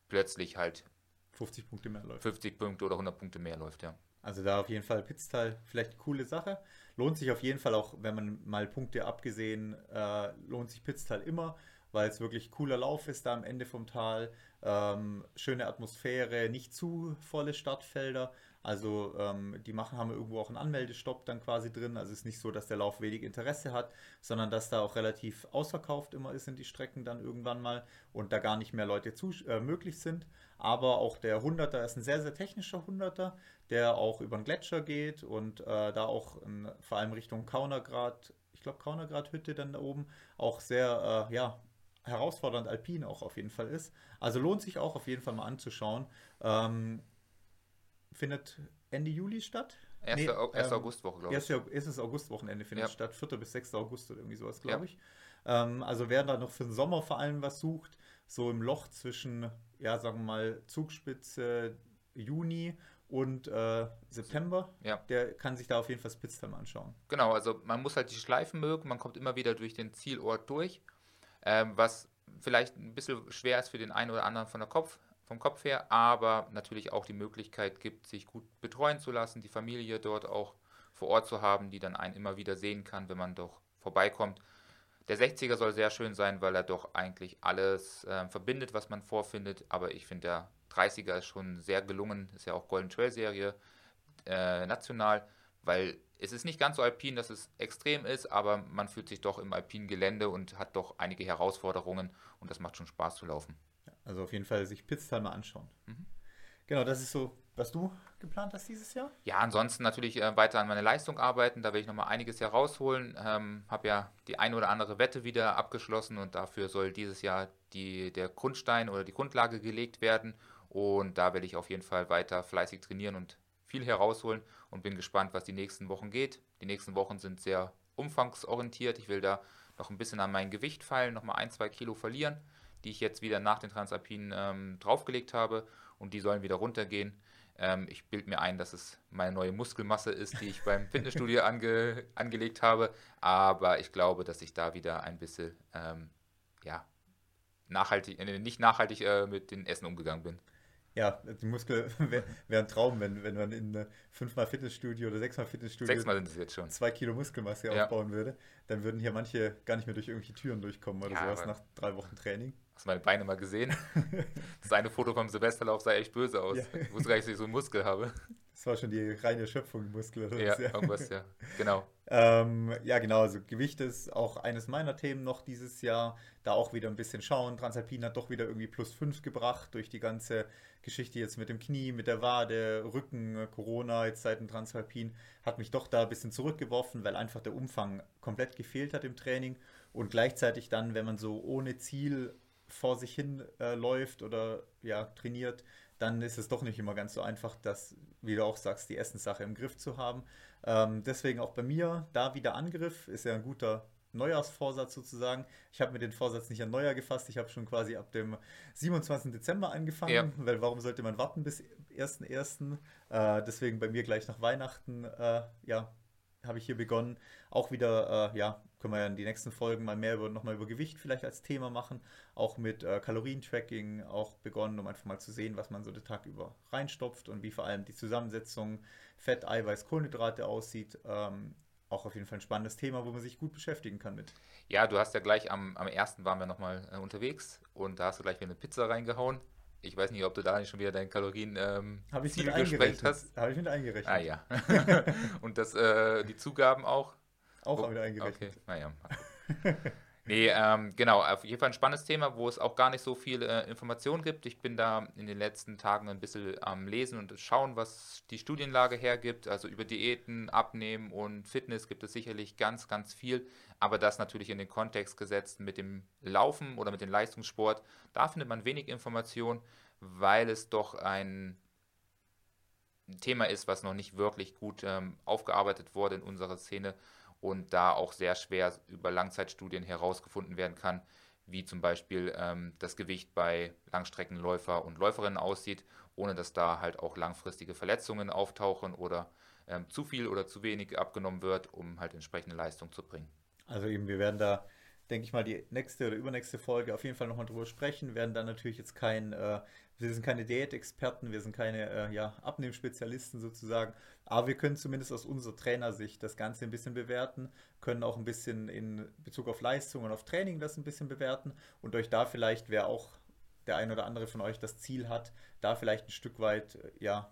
plötzlich halt 50 Punkte mehr läuft. 50 Punkte oder 100 Punkte mehr läuft, ja. Also da auf jeden Fall Pitztal vielleicht eine coole Sache. Lohnt sich auf jeden Fall auch, wenn man mal Punkte abgesehen, äh, lohnt sich Pitztal immer, weil es wirklich cooler Lauf ist da am Ende vom Tal. Ähm, schöne Atmosphäre, nicht zu volle Stadtfelder. Also ähm, die machen, haben irgendwo auch einen Anmeldestopp dann quasi drin. Also es ist nicht so, dass der Lauf wenig Interesse hat, sondern dass da auch relativ ausverkauft immer ist in die Strecken dann irgendwann mal und da gar nicht mehr Leute zu, äh, möglich sind. Aber auch der 100er ist ein sehr, sehr technischer 100er, der auch über den Gletscher geht und äh, da auch in, vor allem Richtung Kaunergrad, ich glaube Kaunergrad Hütte dann da oben, auch sehr, äh, ja, herausfordernd alpin auch auf jeden Fall ist. Also lohnt sich auch auf jeden Fall mal anzuschauen. Ähm, findet Ende Juli statt. 1. Nee, 1. Ähm, Augustwoche, glaube ich. Erstes Augustwochenende findet ja. statt, 4. bis 6. August oder irgendwie sowas, glaube ja. ich. Ähm, also wer da noch für den Sommer vor allem was sucht, so im Loch zwischen, ja, sagen wir mal, Zugspitze Juni und äh, September, ja. der kann sich da auf jeden Fall Spitztime anschauen. Genau, also man muss halt die Schleifen mögen, man kommt immer wieder durch den Zielort durch, ähm, was vielleicht ein bisschen schwer ist für den einen oder anderen von der Kopf, vom Kopf her, aber natürlich auch die Möglichkeit gibt, sich gut betreuen zu lassen, die Familie dort auch vor Ort zu haben, die dann einen immer wieder sehen kann, wenn man doch vorbeikommt. Der 60er soll sehr schön sein, weil er doch eigentlich alles äh, verbindet, was man vorfindet, aber ich finde der 30er ist schon sehr gelungen, ist ja auch Golden Trail Serie äh, national, weil es ist nicht ganz so alpin, dass es extrem ist, aber man fühlt sich doch im alpinen Gelände und hat doch einige Herausforderungen und das macht schon Spaß zu laufen. Also auf jeden Fall sich Pitztal mal anschauen. Mhm. Genau, das ist so, was du geplant hast dieses Jahr? Ja, ansonsten natürlich äh, weiter an meiner Leistung arbeiten. Da will ich nochmal einiges herausholen. Ähm, Habe ja die eine oder andere Wette wieder abgeschlossen und dafür soll dieses Jahr die, der Grundstein oder die Grundlage gelegt werden. Und da werde ich auf jeden Fall weiter fleißig trainieren und viel herausholen und bin gespannt, was die nächsten Wochen geht. Die nächsten Wochen sind sehr umfangsorientiert. Ich will da noch ein bisschen an mein Gewicht fallen, nochmal ein, zwei Kilo verlieren die ich jetzt wieder nach den Transalpinen ähm, draufgelegt habe und die sollen wieder runtergehen. Ähm, ich bilde mir ein, dass es meine neue Muskelmasse ist, die ich beim Fitnessstudio ange, angelegt habe, aber ich glaube, dass ich da wieder ein bisschen ähm, ja, nachhaltig, äh, nicht nachhaltig äh, mit den Essen umgegangen bin. Ja, die Muskel wäre wär ein Traum, wenn, wenn man in äh, fünfmal Fitnessstudio oder sechsmal Fitnessstudio sechsmal sind es jetzt schon. zwei Kilo Muskelmasse ja. aufbauen würde, dann würden hier manche gar nicht mehr durch irgendwelche Türen durchkommen oder ja, sowas nach drei Wochen Training. Hast du meine Beine mal gesehen? Das eine Foto vom Silvesterlauf sah echt böse aus. Ja. Ich wusste gar nicht, dass ich so einen Muskel habe. Das war schon die reine Schöpfung Muskel. Ja, ja, irgendwas, ja. Genau. Ähm, ja, genau. Also Gewicht ist auch eines meiner Themen noch dieses Jahr. Da auch wieder ein bisschen schauen. Transalpin hat doch wieder irgendwie plus 5 gebracht durch die ganze Geschichte jetzt mit dem Knie, mit der Wade, Rücken, Corona, jetzt seit dem Transalpin. Hat mich doch da ein bisschen zurückgeworfen, weil einfach der Umfang komplett gefehlt hat im Training. Und gleichzeitig dann, wenn man so ohne Ziel vor sich hin äh, läuft oder ja, trainiert, dann ist es doch nicht immer ganz so einfach, das, wie du auch sagst, die Essenssache im Griff zu haben. Ähm, deswegen auch bei mir da wieder Angriff, ist ja ein guter Neujahrsvorsatz sozusagen. Ich habe mir den Vorsatz nicht an Neujahr gefasst, ich habe schon quasi ab dem 27. Dezember angefangen, ja. weil warum sollte man warten bis 1.1.? Äh, deswegen bei mir gleich nach Weihnachten, äh, ja, habe ich hier begonnen, auch wieder, äh, ja, können wir ja in die nächsten Folgen mal mehr über, nochmal über Gewicht vielleicht als Thema machen, auch mit äh, Kalorientracking auch begonnen, um einfach mal zu sehen, was man so den Tag über reinstopft und wie vor allem die Zusammensetzung Fett, Eiweiß, Kohlenhydrate aussieht. Ähm, auch auf jeden Fall ein spannendes Thema, wo man sich gut beschäftigen kann mit. Ja, du hast ja gleich am, am ersten waren wir nochmal äh, unterwegs und da hast du gleich wieder eine Pizza reingehauen. Ich weiß nicht, ob du da nicht schon wieder deine Kalorien ähm, Habe ich Ziel gesprengt hast. Habe ich mit eingerechnet. Ah ja. und das, äh, die Zugaben auch? Auch Wo, wieder eingerechnet. Okay, naja. nee, ähm, genau, auf jeden Fall ein spannendes Thema, wo es auch gar nicht so viel äh, Informationen gibt. Ich bin da in den letzten Tagen ein bisschen am Lesen und schauen, was die Studienlage hergibt. Also über Diäten, Abnehmen und Fitness gibt es sicherlich ganz, ganz viel. Aber das natürlich in den Kontext gesetzt mit dem Laufen oder mit dem Leistungssport. Da findet man wenig Information, weil es doch ein Thema ist, was noch nicht wirklich gut ähm, aufgearbeitet wurde in unserer Szene und da auch sehr schwer über Langzeitstudien herausgefunden werden kann, wie zum Beispiel ähm, das Gewicht bei Langstreckenläufer und Läuferinnen aussieht, ohne dass da halt auch langfristige Verletzungen auftauchen oder ähm, zu viel oder zu wenig abgenommen wird, um halt entsprechende Leistung zu bringen. Also eben, wir werden da, denke ich mal, die nächste oder übernächste Folge auf jeden Fall nochmal drüber sprechen. Wir werden dann natürlich jetzt kein, äh, wir sind keine Diätexperten, wir sind keine äh, ja, Abnehmspezialisten sozusagen, aber wir können zumindest aus unserer Trainersicht das Ganze ein bisschen bewerten, können auch ein bisschen in Bezug auf Leistung und auf Training das ein bisschen bewerten und euch da vielleicht, wer auch der ein oder andere von euch das Ziel hat, da vielleicht ein Stück weit ja,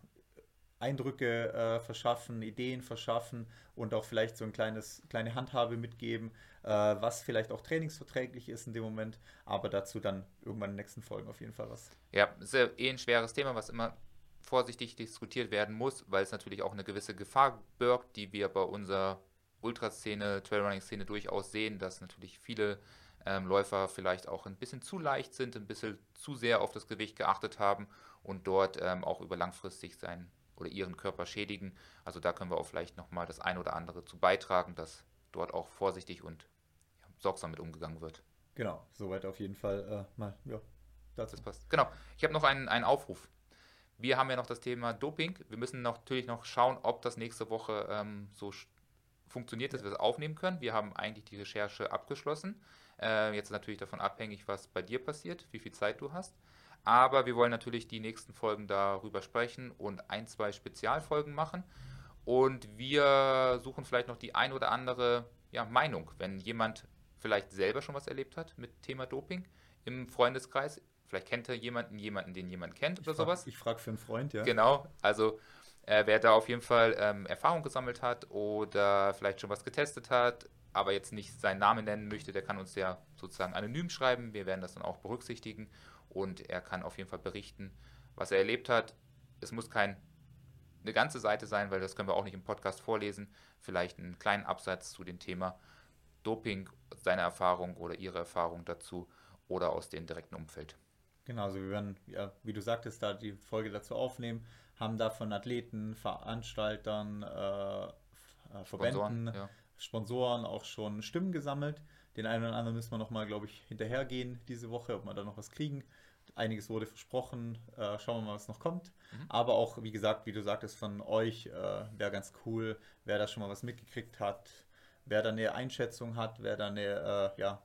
Eindrücke äh, verschaffen, Ideen verschaffen und auch vielleicht so ein kleines, kleine Handhabe mitgeben, äh, was vielleicht auch trainingsverträglich ist in dem Moment, aber dazu dann irgendwann in den nächsten Folgen auf jeden Fall was. Ja, ist ja eh ein schweres Thema, was immer vorsichtig diskutiert werden muss, weil es natürlich auch eine gewisse Gefahr birgt, die wir bei unserer Ultraszene, Trailrunning-Szene durchaus sehen, dass natürlich viele ähm, Läufer vielleicht auch ein bisschen zu leicht sind, ein bisschen zu sehr auf das Gewicht geachtet haben und dort ähm, auch über langfristig sein oder ihren Körper schädigen. Also da können wir auch vielleicht nochmal das ein oder andere zu beitragen, dass dort auch vorsichtig und ja, sorgsam mit umgegangen wird. Genau, soweit auf jeden Fall äh, mal, ja, dazu. Das passt. Genau. Ich habe noch einen, einen Aufruf. Wir haben ja noch das Thema Doping. Wir müssen noch, natürlich noch schauen, ob das nächste Woche ähm, so funktioniert, dass wir das aufnehmen können. Wir haben eigentlich die Recherche abgeschlossen. Äh, jetzt natürlich davon abhängig, was bei dir passiert, wie viel Zeit du hast. Aber wir wollen natürlich die nächsten Folgen darüber sprechen und ein, zwei Spezialfolgen machen. Und wir suchen vielleicht noch die ein oder andere ja, Meinung, wenn jemand vielleicht selber schon was erlebt hat mit Thema Doping im Freundeskreis. Vielleicht kennt er jemanden, jemanden, den jemand kennt oder ich frag, sowas. Ich frage für einen Freund, ja. Genau, also äh, wer da auf jeden Fall ähm, Erfahrung gesammelt hat oder vielleicht schon was getestet hat, aber jetzt nicht seinen Namen nennen möchte, der kann uns ja sozusagen anonym schreiben. Wir werden das dann auch berücksichtigen und er kann auf jeden Fall berichten, was er erlebt hat. Es muss kein eine ganze Seite sein, weil das können wir auch nicht im Podcast vorlesen. Vielleicht einen kleinen Absatz zu dem Thema Doping, seine Erfahrung oder ihre Erfahrung dazu oder aus dem direkten Umfeld. Genau, also wir werden, ja, wie du sagtest, da die Folge dazu aufnehmen, haben da von Athleten, Veranstaltern, äh, äh Verbänden, Sponsoren, ja. Sponsoren auch schon Stimmen gesammelt. Den einen oder anderen müssen wir nochmal, glaube ich, hinterhergehen diese Woche, ob wir da noch was kriegen. Einiges wurde versprochen. Äh, schauen wir mal, was noch kommt. Mhm. Aber auch, wie gesagt, wie du sagtest, von euch äh, wäre ganz cool, wer da schon mal was mitgekriegt hat, wer da eine Einschätzung hat, wer da eine äh, ja,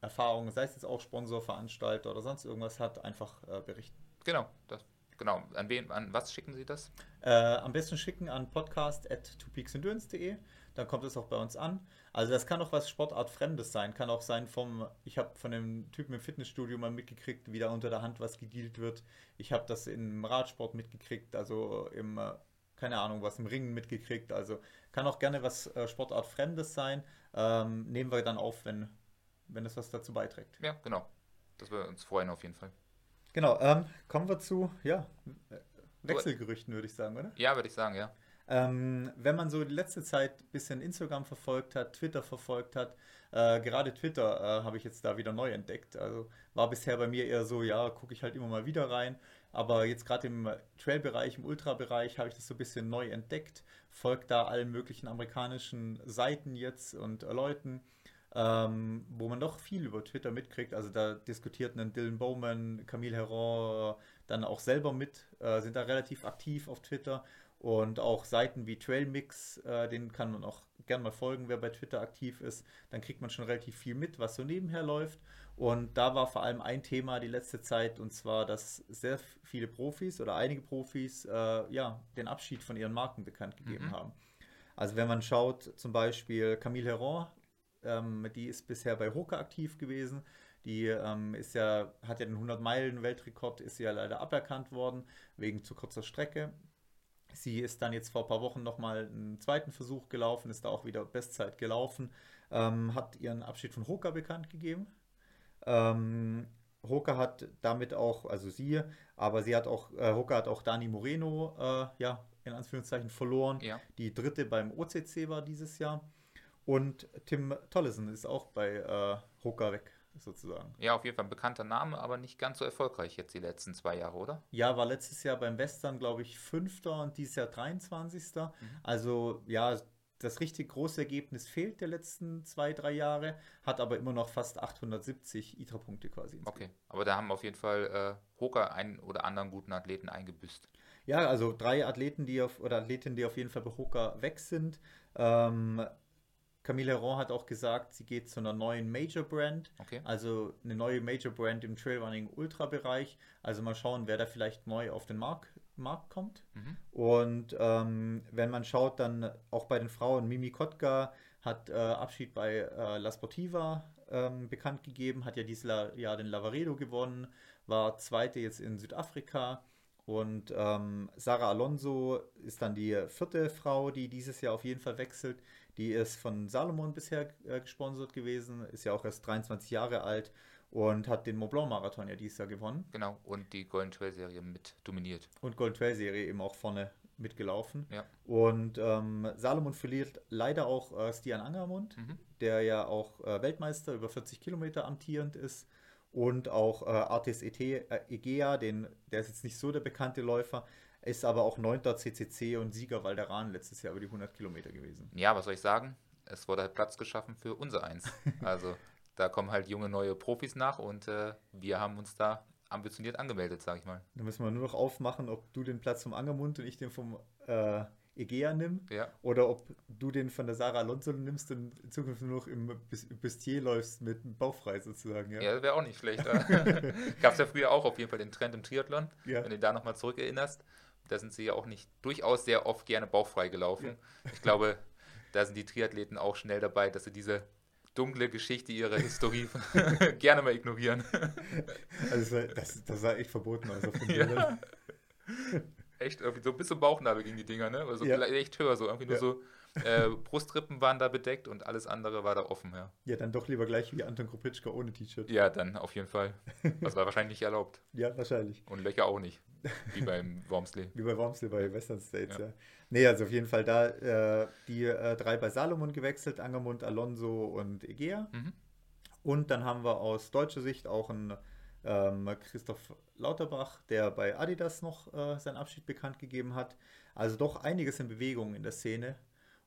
Erfahrung, sei es jetzt auch Sponsor, Veranstalter oder sonst irgendwas hat, einfach äh, berichten. Genau, das, genau. An wen, an was schicken Sie das? Äh, am besten schicken an podcast at twopeaksendurance.de dann kommt es auch bei uns an. Also das kann auch was Sportartfremdes sein, kann auch sein vom, ich habe von dem Typen im Fitnessstudio mal mitgekriegt, wie da unter der Hand was gedealt wird. Ich habe das im Radsport mitgekriegt, also im, äh, keine Ahnung, was im Ringen mitgekriegt. Also kann auch gerne was äh, Sportartfremdes sein. Ähm, nehmen wir dann auf, wenn, wenn es was dazu beiträgt. Ja, genau. Das würde uns freuen auf jeden Fall. Genau, ähm, kommen wir zu, ja, Wechselgerüchten, würde ich sagen, oder? Ja, würde ich sagen, ja. Ähm, wenn man so die letzte Zeit ein bisschen Instagram verfolgt hat, Twitter verfolgt hat, äh, gerade Twitter äh, habe ich jetzt da wieder neu entdeckt. Also war bisher bei mir eher so, ja, gucke ich halt immer mal wieder rein. Aber jetzt gerade im Trail-Bereich, im Ultra-Bereich habe ich das so ein bisschen neu entdeckt. Folgt da allen möglichen amerikanischen Seiten jetzt und äh, Leuten. Ähm, wo man doch viel über Twitter mitkriegt. Also da diskutierten dann Dylan Bowman, Camille Herron dann auch selber mit, äh, sind da relativ aktiv auf Twitter und auch Seiten wie Trailmix, äh, denen kann man auch gerne mal folgen, wer bei Twitter aktiv ist. Dann kriegt man schon relativ viel mit, was so nebenher läuft. Und da war vor allem ein Thema die letzte Zeit, und zwar, dass sehr viele Profis oder einige Profis äh, ja, den Abschied von ihren Marken bekannt gegeben mhm. haben. Also wenn man schaut, zum Beispiel Camille Herron, ähm, die ist bisher bei Hoka aktiv gewesen. Die ähm, ist ja, hat ja den 100-Meilen-Weltrekord, ist ja leider aberkannt worden, wegen zu kurzer Strecke. Sie ist dann jetzt vor ein paar Wochen nochmal einen zweiten Versuch gelaufen, ist da auch wieder Bestzeit gelaufen, ähm, hat ihren Abschied von Hoka bekannt gegeben. Ähm, Hoka hat damit auch, also sie, aber sie hat auch, äh, Hoka hat auch Dani Moreno, äh, ja, in Anführungszeichen verloren. Ja. Die dritte beim OCC war dieses Jahr. Und Tim Tollison ist auch bei äh, Hoka weg sozusagen. Ja, auf jeden Fall ein bekannter Name, aber nicht ganz so erfolgreich jetzt die letzten zwei Jahre, oder? Ja, war letztes Jahr beim Western, glaube ich, Fünfter und dieses Jahr 23. Mhm. Also ja, das richtig große Ergebnis fehlt der letzten zwei, drei Jahre, hat aber immer noch fast 870 ITRA-Punkte quasi. Okay, aber da haben auf jeden Fall äh, Hoka einen oder anderen guten Athleten eingebüßt. Ja, also drei Athleten, die auf, oder Athletinnen, die auf jeden Fall bei Hoka weg sind. Ähm, Camille Herron hat auch gesagt, sie geht zu einer neuen Major Brand. Okay. Also eine neue Major Brand im Trailrunning Ultra Bereich. Also mal schauen, wer da vielleicht neu auf den Markt, Markt kommt. Mhm. Und ähm, wenn man schaut, dann auch bei den Frauen, Mimi Kotka hat äh, Abschied bei äh, La Sportiva ähm, bekannt gegeben, hat ja dieses Jahr den Lavaredo gewonnen, war zweite jetzt in Südafrika. Und ähm, Sarah Alonso ist dann die vierte Frau, die dieses Jahr auf jeden Fall wechselt. Die ist von Salomon bisher äh, gesponsert gewesen, ist ja auch erst 23 Jahre alt und hat den Mont Blanc Marathon ja dieses Jahr gewonnen. Genau, und die Golden Trail Serie mit dominiert. Und Golden Trail Serie eben auch vorne mitgelaufen. Ja. Und ähm, Salomon verliert leider auch äh, Stian Angermund, Mhm. der ja auch äh, Weltmeister über 40 Kilometer amtierend ist. Und auch äh, Artis ET, äh, Egea, den, der ist jetzt nicht so der bekannte Läufer, ist aber auch 9. CCC und Sieger Valderan letztes Jahr über die 100 Kilometer gewesen. Ja, was soll ich sagen? Es wurde halt Platz geschaffen für unser Eins. Also da kommen halt junge neue Profis nach und äh, wir haben uns da ambitioniert angemeldet, sag ich mal. Da müssen wir nur noch aufmachen, ob du den Platz vom Angermund und ich den vom äh, Egea nimm. Ja, Oder ob du den von der Sarah Alonso nimmst und in Zukunft nur noch im Bus- Bustier läufst mit dem Bauch frei sozusagen. Ja. ja das wäre auch nicht schlecht. Gab es ja früher auch auf jeden Fall den Trend im Triathlon, Ja. wenn du da nochmal zurückerinnerst. Da sind sie ja auch nicht durchaus sehr oft gerne bauchfrei gelaufen. Ich glaube, da sind die Triathleten auch schnell dabei, dass sie diese dunkle Geschichte ihrer Historie gerne mal ignorieren. Also das, das sah echt verboten aus auf den Ja. Echt, irgendwie so bis zum Bauchnabel gegen die Dinger, ne? Also Ja. echt höher, so irgendwie nur Ja. so äh, Brustrippen waren da bedeckt und alles andere war da offen, ja. Ja, dann doch lieber gleich wie Anton Kropitschka ohne T-Shirt. Ja, dann auf jeden Fall. Das war wahrscheinlich nicht erlaubt. Ja, wahrscheinlich. Und Löcher auch nicht. Wie beim Wormsley. Wie bei Wormsley bei Western States, ja. Ja. Nee, also auf jeden Fall da äh, die äh, drei bei Salomon gewechselt, Angermund, Alonso und Egea. Mhm. Und dann haben wir aus deutscher Sicht auch einen ähm, Christoph Lauterbach, der bei Adidas noch äh, seinen Abschied bekannt gegeben hat. Also doch einiges in Bewegung in der Szene.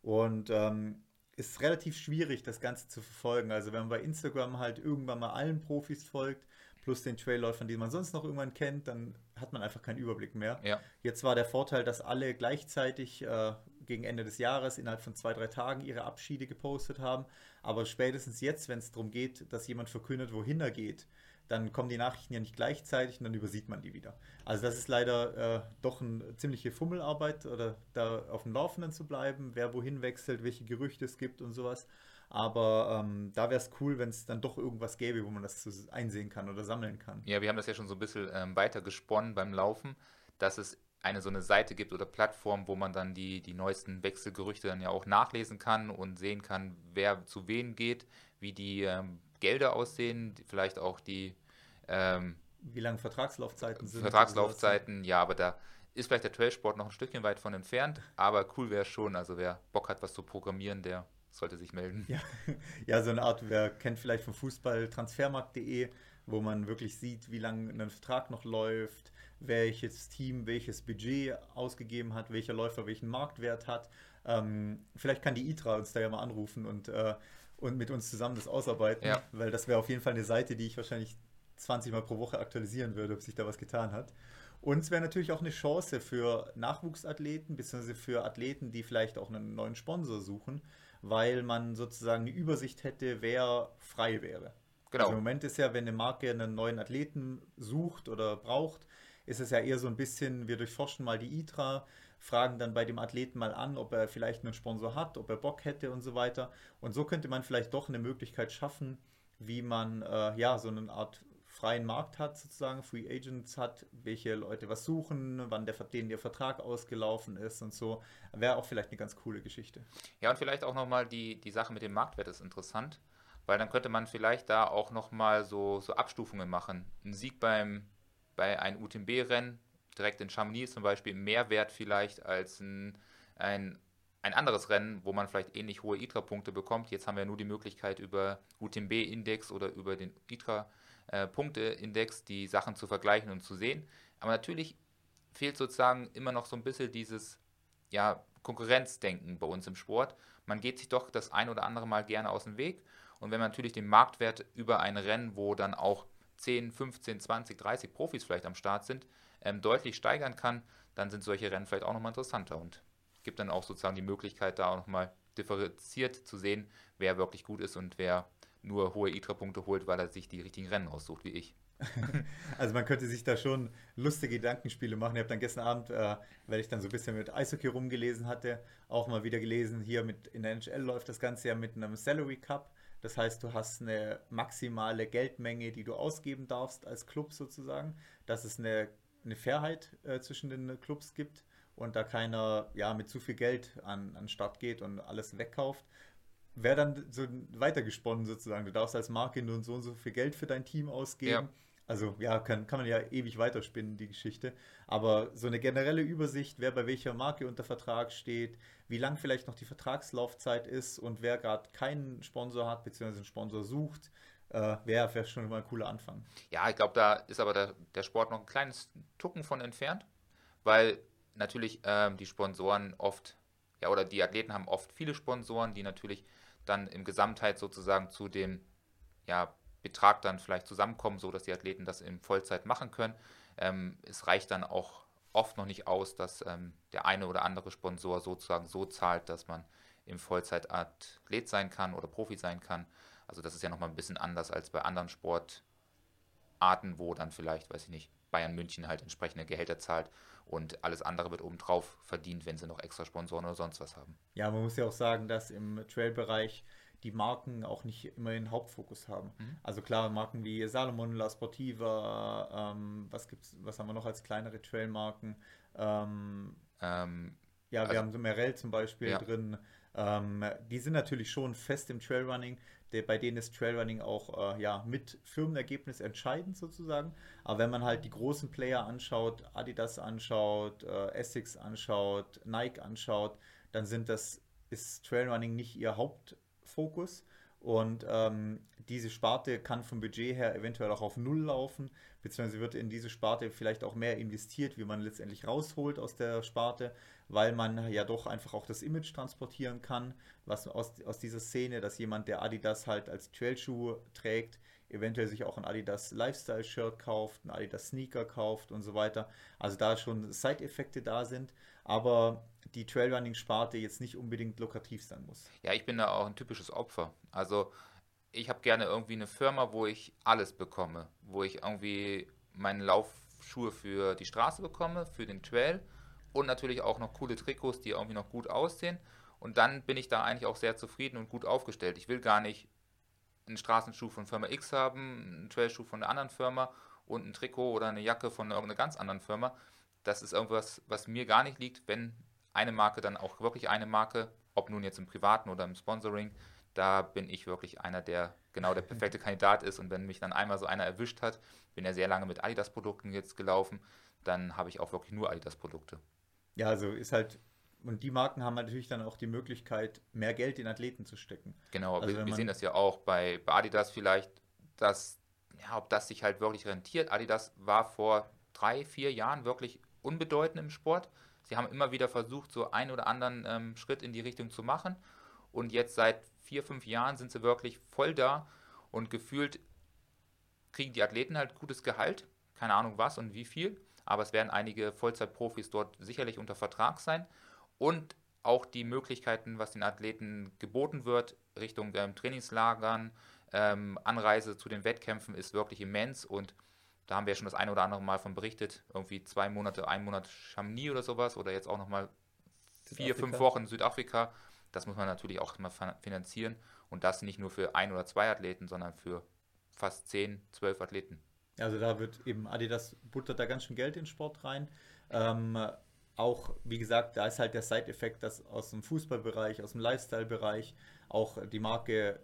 Und ähm, ist relativ schwierig, das Ganze zu verfolgen. Also wenn man bei Instagram halt irgendwann mal allen Profis folgt, plus den Trailläufern, die man sonst noch irgendwann kennt, dann hat man einfach keinen Überblick mehr. Ja, Jetzt war der Vorteil, dass alle gleichzeitig äh, gegen Ende des Jahres innerhalb von zwei, drei Tagen ihre Abschiede gepostet haben. Aber spätestens jetzt, wenn es darum geht, dass jemand verkündet, wohin er geht, dann kommen die Nachrichten ja nicht gleichzeitig und dann übersieht man die wieder. Also das ist leider äh, doch eine ziemliche Fummelarbeit oder da auf dem Laufenden zu bleiben, wer wohin wechselt, welche Gerüchte es gibt und sowas. Aber ähm, da wäre es cool, wenn es dann doch irgendwas gäbe, wo man das einsehen kann oder sammeln kann. ja, wir haben das ja schon so ein bisschen ähm, weiter gesponnen beim Laufen, dass es eine so eine Seite gibt oder Plattform, wo man dann die, die neuesten Wechselgerüchte dann ja auch nachlesen kann und sehen kann, wer zu wen geht, wie die ähm, Gelder aussehen, vielleicht auch die ähm, Wie lange Vertragslaufzeiten sind. Vertragslaufzeiten, ja, aber da ist vielleicht der Trailsport noch ein Stückchen weit von entfernt, aber cool wäre es schon. Also wer Bock hat, was zu programmieren, der sollte sich melden. Ja, ja, so eine Art, wer kennt vielleicht vom Fußball transfermarkt.de, wo man wirklich sieht, wie lange ein Vertrag noch läuft, welches Team welches Budget ausgegeben hat, welcher Läufer welchen Marktwert hat. Ähm, vielleicht kann die ITRA uns da ja mal anrufen und, äh, und mit uns zusammen das ausarbeiten, Ja. weil das wäre auf jeden Fall eine Seite, die ich wahrscheinlich 20 Mal pro Woche aktualisieren würde, ob sich da was getan hat. Und es wäre natürlich auch eine Chance für Nachwuchsathleten, beziehungsweise für Athleten, die vielleicht auch einen neuen Sponsor suchen, weil man sozusagen eine Übersicht hätte, wer frei wäre. Genau. Also im Moment ist ja, wenn eine Marke einen neuen Athleten sucht oder braucht, ist es ja eher so ein bisschen, wir durchforschen mal die ITRA, fragen dann bei dem Athleten mal an, ob er vielleicht einen Sponsor hat, ob er Bock hätte und so weiter. Und so könnte man vielleicht doch eine Möglichkeit schaffen, wie man äh, ja so eine Art freien Markt hat, sozusagen, Free Agents hat, welche Leute was suchen, wann der, denen der Vertrag ausgelaufen ist und so. Wäre auch vielleicht eine ganz coole Geschichte. Ja, und vielleicht auch nochmal die, die Sache mit dem Marktwert ist interessant, weil dann könnte man vielleicht da auch nochmal so, so Abstufungen machen. Ein Sieg beim, bei einem UTMB-Rennen, direkt in Chamonix zum Beispiel, mehr wert vielleicht als ein, ein, ein anderes Rennen, wo man vielleicht ähnlich hohe ITRA-Punkte bekommt. Jetzt haben wir nur die Möglichkeit über UTMB-Index oder über den ITRA-Punkte-Index die Sachen zu vergleichen und zu sehen. Aber natürlich fehlt sozusagen immer noch so ein bisschen dieses ja, Konkurrenzdenken bei uns im Sport. Man geht sich doch das ein oder andere Mal gerne aus dem Weg. Und wenn man natürlich den Marktwert über ein Rennen, wo dann auch 10, 15, 20, 30 Profis vielleicht am Start sind, ähm, deutlich steigern kann, dann sind solche Rennen vielleicht auch nochmal interessanter und gibt dann auch sozusagen die Möglichkeit, da auch nochmal differenziert zu sehen, wer wirklich gut ist und wer nur hohe ITRA-Punkte holt, weil er sich die richtigen Rennen aussucht, wie ich. Also man könnte sich da schon lustige Gedankenspiele machen. Ich habe dann gestern Abend, äh, weil ich dann so ein bisschen mit Eishockey rumgelesen hatte, auch mal wieder gelesen, hier mit in der NHL läuft das Ganze ja mit einem Salary Cup. Das heißt, du hast eine maximale Geldmenge, die du ausgeben darfst als Club sozusagen, dass es eine, eine Fairheit äh, zwischen den Clubs gibt und da keiner ja mit zu viel Geld an, an Start geht und alles wegkauft wäre dann so weitergesponnen sozusagen. Du darfst als Marke nur so und so viel Geld für dein Team ausgeben. Ja. Also ja, kann, kann man ja ewig weiterspinnen, die Geschichte. Aber so eine generelle Übersicht, wer bei welcher Marke unter Vertrag steht, wie lang vielleicht noch die Vertragslaufzeit ist und wer gerade keinen Sponsor hat, beziehungsweise einen Sponsor sucht, äh, wäre wär schon mal ein cooler Anfang. Ja, ich glaube, da ist aber der, der Sport noch ein kleines Tucken von entfernt, weil natürlich ähm, die Sponsoren oft, ja, oder die Athleten haben oft viele Sponsoren, die natürlich dann im Gesamtheit sozusagen zu dem ja, Betrag dann vielleicht zusammenkommen, so dass die Athleten das in Vollzeit machen können. Ähm, es reicht dann auch oft noch nicht aus, dass ähm, der eine oder andere Sponsor sozusagen so zahlt, dass man im Vollzeit Athlet sein kann oder Profi sein kann. Also das ist ja nochmal ein bisschen anders als bei anderen Sportarten, wo dann vielleicht, weiß ich nicht, Bayern München halt entsprechende Gehälter zahlt und alles andere wird obendrauf verdient, wenn sie noch extra Sponsoren oder sonst was haben. Ja, man muss ja auch sagen, dass im Trail-Bereich die Marken auch nicht immer den Hauptfokus haben. Mhm. Also klar, Marken wie Salomon, La Sportiva, ähm, was gibt's, was haben wir noch als kleinere Trailmarken? Ähm, ähm, ja, wir also, haben so Merrell zum Beispiel ja. drin. Ähm, die sind natürlich schon fest im Trailrunning. Der, bei denen ist Trailrunning auch äh, ja, mit Firmenergebnis entscheidend sozusagen. Aber wenn man halt die großen Player anschaut, Adidas anschaut, äh, Essex anschaut, Nike anschaut, dann sind das, ist Trailrunning nicht ihr Haupt, Fokus. Und ähm, diese Sparte kann vom Budget her eventuell auch auf Null laufen, beziehungsweise wird in diese Sparte vielleicht auch mehr investiert, wie man letztendlich rausholt aus der Sparte, weil man ja doch einfach auch das Image transportieren kann, was aus, aus dieser Szene, dass jemand, der Adidas halt als Trailschuh trägt, eventuell sich auch ein Adidas Lifestyle-Shirt kauft, ein Adidas Sneaker kauft und so weiter. Also da schon Side-Effekte da sind, aber die Trailrunning-Sparte jetzt nicht unbedingt lukrativ sein muss. Ja, ich bin da auch ein typisches Opfer. Also ich habe gerne irgendwie eine Firma, wo ich alles bekomme, wo ich irgendwie meine Laufschuhe für die Straße bekomme, für den Trail und natürlich auch noch coole Trikots, die irgendwie noch gut aussehen. Und dann bin ich da eigentlich auch sehr zufrieden und gut aufgestellt. Ich will gar nicht einen Straßenschuh von Firma X haben, einen Trailschuh von einer anderen Firma und ein Trikot oder eine Jacke von irgendeiner ganz anderen Firma. Das ist irgendwas, was mir gar nicht liegt, wenn eine Marke dann auch wirklich eine Marke, ob nun jetzt im Privaten oder im Sponsoring, da bin ich wirklich einer, der genau der perfekte Kandidat ist. Und wenn mich dann einmal so einer erwischt hat, bin ja sehr lange mit Adidas-Produkten jetzt gelaufen, dann habe ich auch wirklich nur Adidas-Produkte. Ja, also ist halt und die Marken haben natürlich dann auch die Möglichkeit, mehr Geld in Athleten zu stecken. Genau, also wir, wir sehen das ja auch bei, bei Adidas vielleicht, dass, ja, ob das sich halt wirklich rentiert. Adidas war vor drei, vier Jahren wirklich unbedeutend im Sport. Sie haben immer wieder versucht, so einen oder anderen ähm, Schritt in die Richtung zu machen. Und jetzt seit vier, fünf Jahren sind sie wirklich voll da und gefühlt kriegen die Athleten halt gutes Gehalt. Keine Ahnung was und wie viel. Aber es werden einige Vollzeitprofis dort sicherlich unter Vertrag sein und auch die Möglichkeiten, was den Athleten geboten wird, Richtung ähm, Trainingslagern, ähm, Anreise zu den Wettkämpfen ist wirklich immens und da haben wir ja schon das eine oder andere Mal von berichtet, irgendwie zwei Monate, ein Monat Chamonix oder sowas oder jetzt auch nochmal vier, fünf Wochen Südafrika. Das muss man natürlich auch mal finanzieren und das nicht nur für ein oder zwei Athleten, sondern für fast zehn, zwölf Athleten. Also da wird eben Adidas buttert da ganz schön Geld in den Sport rein. Ähm, auch, wie gesagt, da ist halt der Side-Effekt, dass aus dem Fußballbereich, aus dem Lifestyle-Bereich auch die Marke,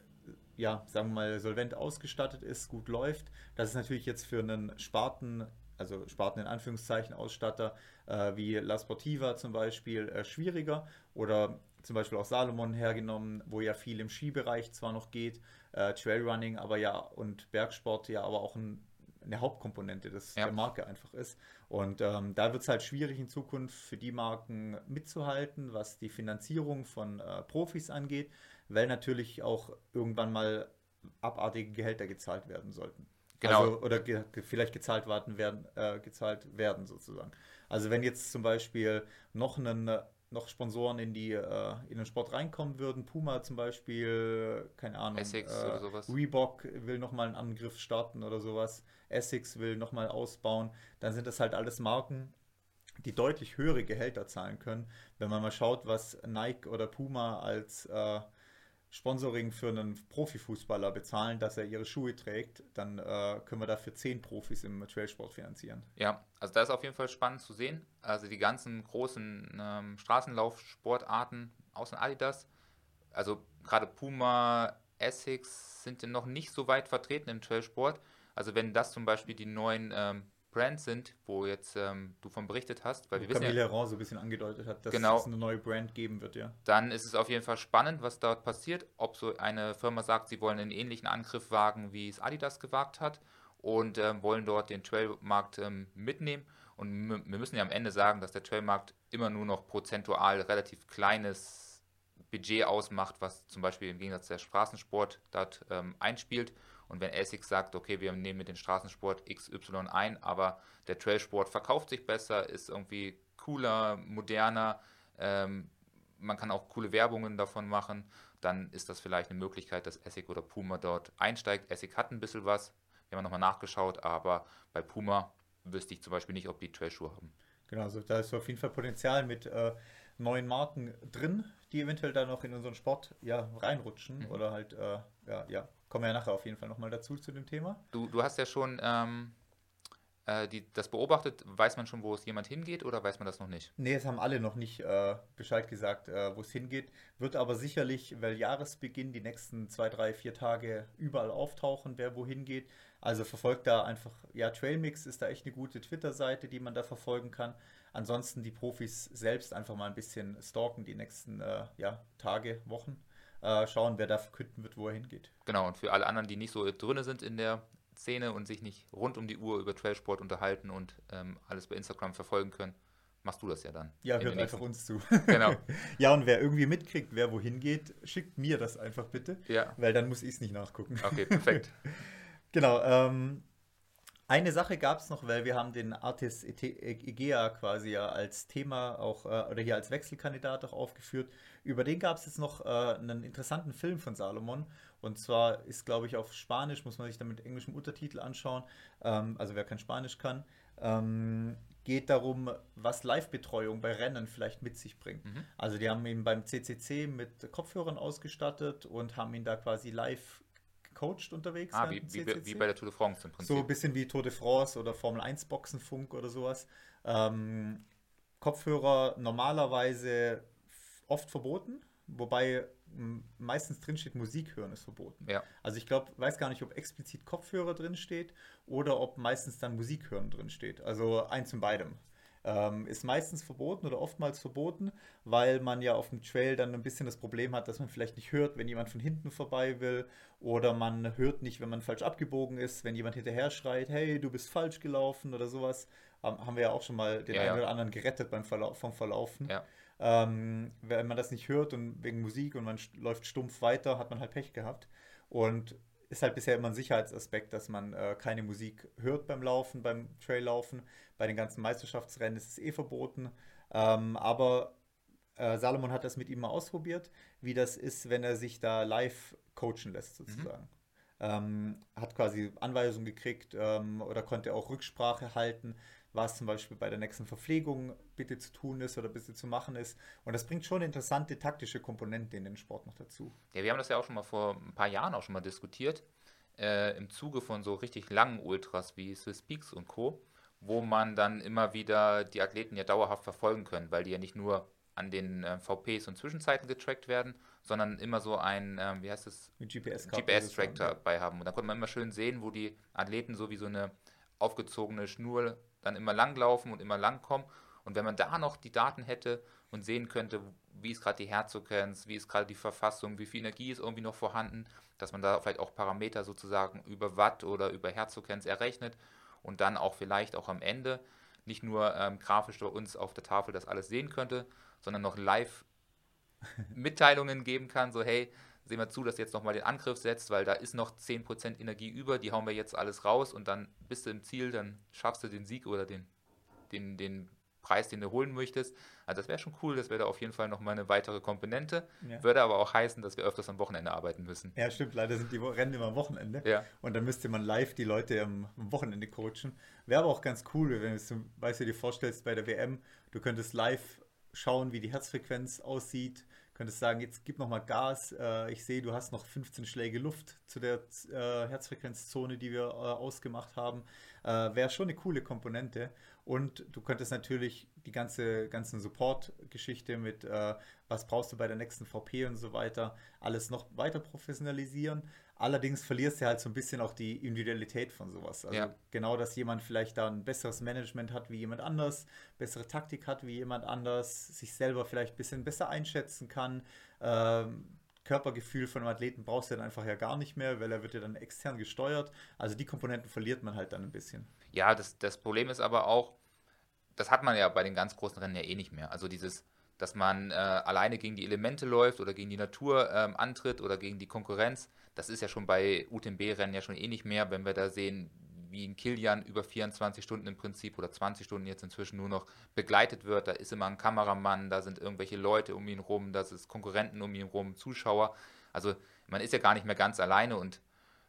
ja, sagen wir mal, solvent ausgestattet ist, gut läuft. Das ist natürlich jetzt für einen Sparten, also Sparten in Anführungszeichen Ausstatter, äh, wie La Sportiva zum Beispiel, äh, schwieriger. Oder zum Beispiel auch Salomon hergenommen, wo ja viel im Skibereich zwar noch geht, äh, Trailrunning, aber ja und Bergsport ja aber auch ein eine Hauptkomponente des, ja. der Marke einfach ist. Und ähm, da wird es halt schwierig in Zukunft für die Marken mitzuhalten, was die Finanzierung von äh, Profis angeht, weil natürlich auch irgendwann mal abartige Gehälter gezahlt werden sollten. Genau. Also, oder ge vielleicht gezahlt werden, äh, gezahlt werden sozusagen. Also wenn jetzt zum Beispiel noch einen noch Sponsoren in die äh, in den Sport reinkommen würden. Puma zum Beispiel, keine Ahnung. Essex äh, oder sowas. Reebok will nochmal einen Angriff starten oder sowas. Essex will nochmal ausbauen. Dann sind das halt alles Marken, die deutlich höhere Gehälter zahlen können. Wenn man mal schaut, was Nike oder Puma als äh, Sponsoring für einen Profifußballer bezahlen, dass er ihre Schuhe trägt, dann äh, können wir dafür zehn Profis im Trailsport finanzieren. Ja, also da ist auf jeden Fall spannend zu sehen. Also die ganzen großen ähm, Straßenlaufsportarten außer Adidas, also gerade Puma, Essex sind noch nicht so weit vertreten im Trailsport. Also wenn das zum Beispiel die neuen ähm, Brands sind, wo jetzt ähm, du von berichtet hast, weil wir wissen Camille ja, so ein bisschen angedeutet hat, dass genau, es eine neue Brand geben wird, ja. Dann ist es auf jeden Fall spannend, was dort passiert, ob so eine Firma sagt, sie wollen einen ähnlichen Angriff wagen, wie es Adidas gewagt hat und ähm, wollen dort den Trailmarkt ähm, mitnehmen. Und wir müssen ja am Ende sagen, dass der Trailmarkt immer nur noch prozentual relativ kleines Budget ausmacht, was zum Beispiel im Gegensatz der Straßensport dort ähm, einspielt. Und wenn Essex sagt, okay, wir nehmen mit dem Straßensport XY ein, aber der Trailsport verkauft sich besser, ist irgendwie cooler, moderner, ähm, man kann auch coole Werbungen davon machen, dann ist das vielleicht eine Möglichkeit, dass Essig oder Puma dort einsteigt. Essig hat ein bisschen was, wir haben nochmal nachgeschaut, aber bei Puma wüsste ich zum Beispiel nicht, ob die Trailschuhe haben. Genau, also da ist auf jeden Fall Potenzial mit äh, neuen Marken drin, die eventuell da noch in unseren Sport ja, reinrutschen mhm. oder halt äh, ja, ja, Kommen wir ja nachher auf jeden Fall nochmal dazu zu dem Thema. Du, du hast ja schon ähm, äh, die, das beobachtet. Weiß man schon, wo es jemand hingeht oder weiß man das noch nicht? Nee, es haben alle noch nicht äh, Bescheid gesagt, äh, wo es hingeht. Wird aber sicherlich, weil Jahresbeginn die nächsten zwei, drei, vier Tage überall auftauchen, wer wohin geht. Also verfolgt da einfach, ja, Trailmix ist da echt eine gute Twitter-Seite, die man da verfolgen kann. Ansonsten die Profis selbst einfach mal ein bisschen stalken die nächsten äh, ja, Tage, Wochen äh, schauen, wer da verkünden wird, wo er hingeht. Genau, und für alle anderen, die nicht so drin sind in der Szene und sich nicht rund um die Uhr über Trailsport unterhalten und ähm, alles bei Instagram verfolgen können, machst du das ja dann. Ja, hört einfach uns zu. Genau. ja, und wer irgendwie mitkriegt, wer wohin geht, schickt mir das einfach bitte. Ja. Weil dann muss ich es nicht nachgucken. Okay, perfekt. genau. Ähm, eine Sache gab es noch, weil wir haben den Artis Egea quasi ja als Thema auch äh, oder hier als Wechselkandidat auch aufgeführt. Über den gab es jetzt noch äh, einen interessanten Film von Salomon. Und zwar ist, glaube ich, auf Spanisch, muss man sich dann mit englischem Untertitel anschauen. Ähm, also wer kein Spanisch kann. Ähm, geht darum, was Live-Betreuung bei Rennen vielleicht mit sich bringt. Mhm. Also die haben ihn beim CCC mit Kopfhörern ausgestattet und haben ihn da quasi live gecoacht unterwegs. Ah, wie, wie, wie, bei der Tour de France im Prinzip. So ein bisschen wie Tour de France oder Formel 1 Boxenfunk oder sowas. Ähm, Kopfhörer normalerweise oft verboten, wobei meistens drin steht, Musik hören ist verboten. Ja. Also ich glaube, weiß gar nicht, ob explizit Kopfhörer drin steht oder ob meistens dann Musik hören drin steht. Also eins in beidem. Ähm, ist meistens verboten oder oftmals verboten, weil man ja auf dem Trail dann ein bisschen das Problem hat, dass man vielleicht nicht hört, wenn jemand von hinten vorbei will oder man hört nicht, wenn man falsch abgebogen ist, wenn jemand hinterher schreit, hey, du bist falsch gelaufen oder sowas. Ähm, haben wir ja auch schon mal den ja, einen ja. oder anderen gerettet beim Verla vom Verlaufen. Ja. Ähm, wenn man das nicht hört und wegen Musik und man läuft stumpf weiter, hat man halt Pech gehabt. Und ist halt bisher immer ein Sicherheitsaspekt, dass man äh, keine Musik hört beim Laufen, beim Traillaufen. Bei den ganzen Meisterschaftsrennen ist es eh verboten. Ähm, aber äh, Salomon hat das mit ihm mal ausprobiert, wie das ist, wenn er sich da live coachen lässt, mhm. sozusagen. Mhm. Ähm, hat quasi Anweisungen gekriegt ähm, oder konnte auch Rücksprache halten, was zum Beispiel bei der nächsten Verpflegung bitte zu tun ist oder bitte zu machen ist. Und das bringt schon interessante taktische Komponenten in den Sport noch dazu. Ja, wir haben das ja auch schon mal vor ein paar Jahren auch schon mal diskutiert, äh, im Zuge von so richtig langen Ultras wie Swiss Peaks und Co., wo man dann immer wieder die Athleten ja dauerhaft verfolgen können, weil die ja nicht nur an den äh, VPs und Zwischenzeiten getrackt werden, sondern immer so ein, äh, wie heißt es, GPS-Track GPS dabei haben. Und da konnte man immer schön sehen, wo die Athleten so wie so eine aufgezogene Schnur dann immer langlaufen und immer lang kommen. Und wenn man da noch die Daten hätte, und sehen könnte, wie ist gerade die Herzfrequenz, wie ist gerade die Verfassung, wie viel Energie ist irgendwie noch vorhanden, dass man da vielleicht auch Parameter sozusagen über Watt oder über Herzfrequenz errechnet und dann auch vielleicht auch am Ende nicht nur ähm, grafisch bei uns auf der Tafel das alles sehen könnte, sondern noch live Mitteilungen geben kann, so hey, sehen wir zu, dass du jetzt nochmal den Angriff setzt, weil da ist noch 10% Energie über, die hauen wir jetzt alles raus und dann bist du im Ziel, dann schaffst du den Sieg oder den, den, den Preis, den du holen möchtest. Also das wäre schon cool, das wäre da auf jeden Fall nochmal eine weitere Komponente. Ja. Würde aber auch heißen, dass wir öfters am Wochenende arbeiten müssen. Ja, stimmt, leider sind die Rennen immer am Wochenende. Ja. Und dann müsste man live die Leute am, Wochenende coachen. Wäre aber auch ganz cool, wenn du zum Beispiel dir vorstellst bei der WM, du könntest live schauen, wie die Herzfrequenz aussieht, könntest sagen, jetzt gib noch mal Gas. Äh, ich sehe, du hast noch 15 Schläge Luft zu der äh, Herzfrequenzzone, die wir äh, ausgemacht haben. Äh, Wäre schon eine coole Komponente. Und du könntest natürlich die ganze ganzen Support-Geschichte mit, äh, was brauchst du bei der nächsten VP und so weiter, alles noch weiter professionalisieren. Allerdings verlierst du halt so ein bisschen auch die Individualität von sowas. Also ja. genau, dass jemand vielleicht da ein besseres Management hat wie jemand anders, bessere Taktik hat wie jemand anders, sich selber vielleicht ein bisschen besser einschätzen kann. Ähm, Körpergefühl von einem Athleten brauchst du dann einfach ja gar nicht mehr, weil er wird ja dann extern gesteuert. Also die Komponenten verliert man halt dann ein bisschen. Ja, das, das Problem ist aber auch, das hat man ja bei den ganz großen Rennen ja eh nicht mehr. Also dieses, dass man äh, alleine gegen die Elemente läuft oder gegen die Natur ähm, antritt oder gegen die Konkurrenz, das ist ja schon bei UTMB-Rennen ja schon eh nicht mehr, wenn wir da sehen, wie ein Kilian über 24 Stunden im Prinzip oder 20 Stunden jetzt inzwischen nur noch begleitet wird. Da ist immer ein Kameramann, da sind irgendwelche Leute um ihn rum, da sind Konkurrenten um ihn rum, Zuschauer. Also man ist ja gar nicht mehr ganz alleine und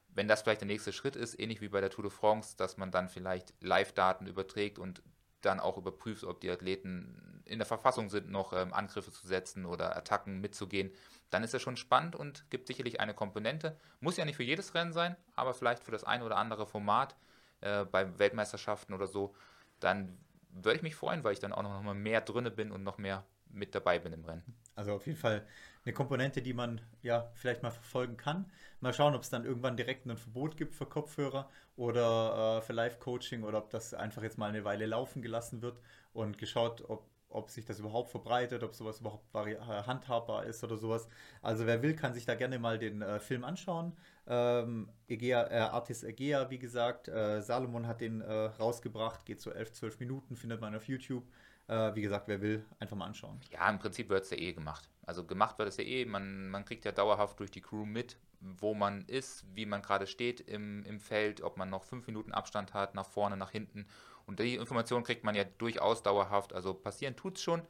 wenn das vielleicht der nächste Schritt ist, ähnlich wie bei der Tour de France, dass man dann vielleicht Live-Daten überträgt und dann auch überprüft, ob die Athleten in der Verfassung sind, noch ähm, Angriffe zu setzen oder Attacken mitzugehen, dann ist das schon spannend und gibt sicherlich eine Komponente. Muss ja nicht für jedes Rennen sein, aber vielleicht für das ein oder andere Format äh, bei Weltmeisterschaften oder so, dann würde ich mich freuen, weil ich dann auch noch mal mehr drinne bin und noch mehr mit dabei bin im Rennen. Also auf jeden Fall eine Komponente, die man ja vielleicht mal verfolgen kann. Mal schauen, ob es dann irgendwann direkt ein Verbot gibt für Kopfhörer oder äh, für Live-Coaching oder ob das einfach jetzt mal eine Weile laufen gelassen wird und geschaut, ob, ob sich das überhaupt verbreitet, ob sowas überhaupt äh, handhabbar ist oder sowas. Also wer will, kann sich da gerne mal den äh, Film anschauen. Ähm, Egea, äh, Artis Egea, wie gesagt, äh, Salomon hat den äh, rausgebracht, geht so 11, 12 Minuten, findet man auf YouTube. Äh, wie gesagt, wer will, einfach mal anschauen. Ja, im Prinzip wird es ja eh gemacht. Also gemacht wird es ja eh, man, man kriegt ja dauerhaft durch die Crew mit, wo man ist, wie man gerade steht im, im Feld, ob man noch fünf Minuten Abstand hat, nach vorne, nach hinten. Und die Information kriegt man ja durchaus dauerhaft. Also passieren tut es schon,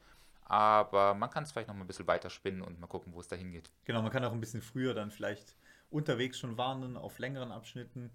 aber man kann es vielleicht noch mal ein bisschen weiter spinnen und mal gucken, wo es dahin geht. Genau, man kann auch ein bisschen früher dann vielleicht unterwegs schon warnen auf längeren Abschnitten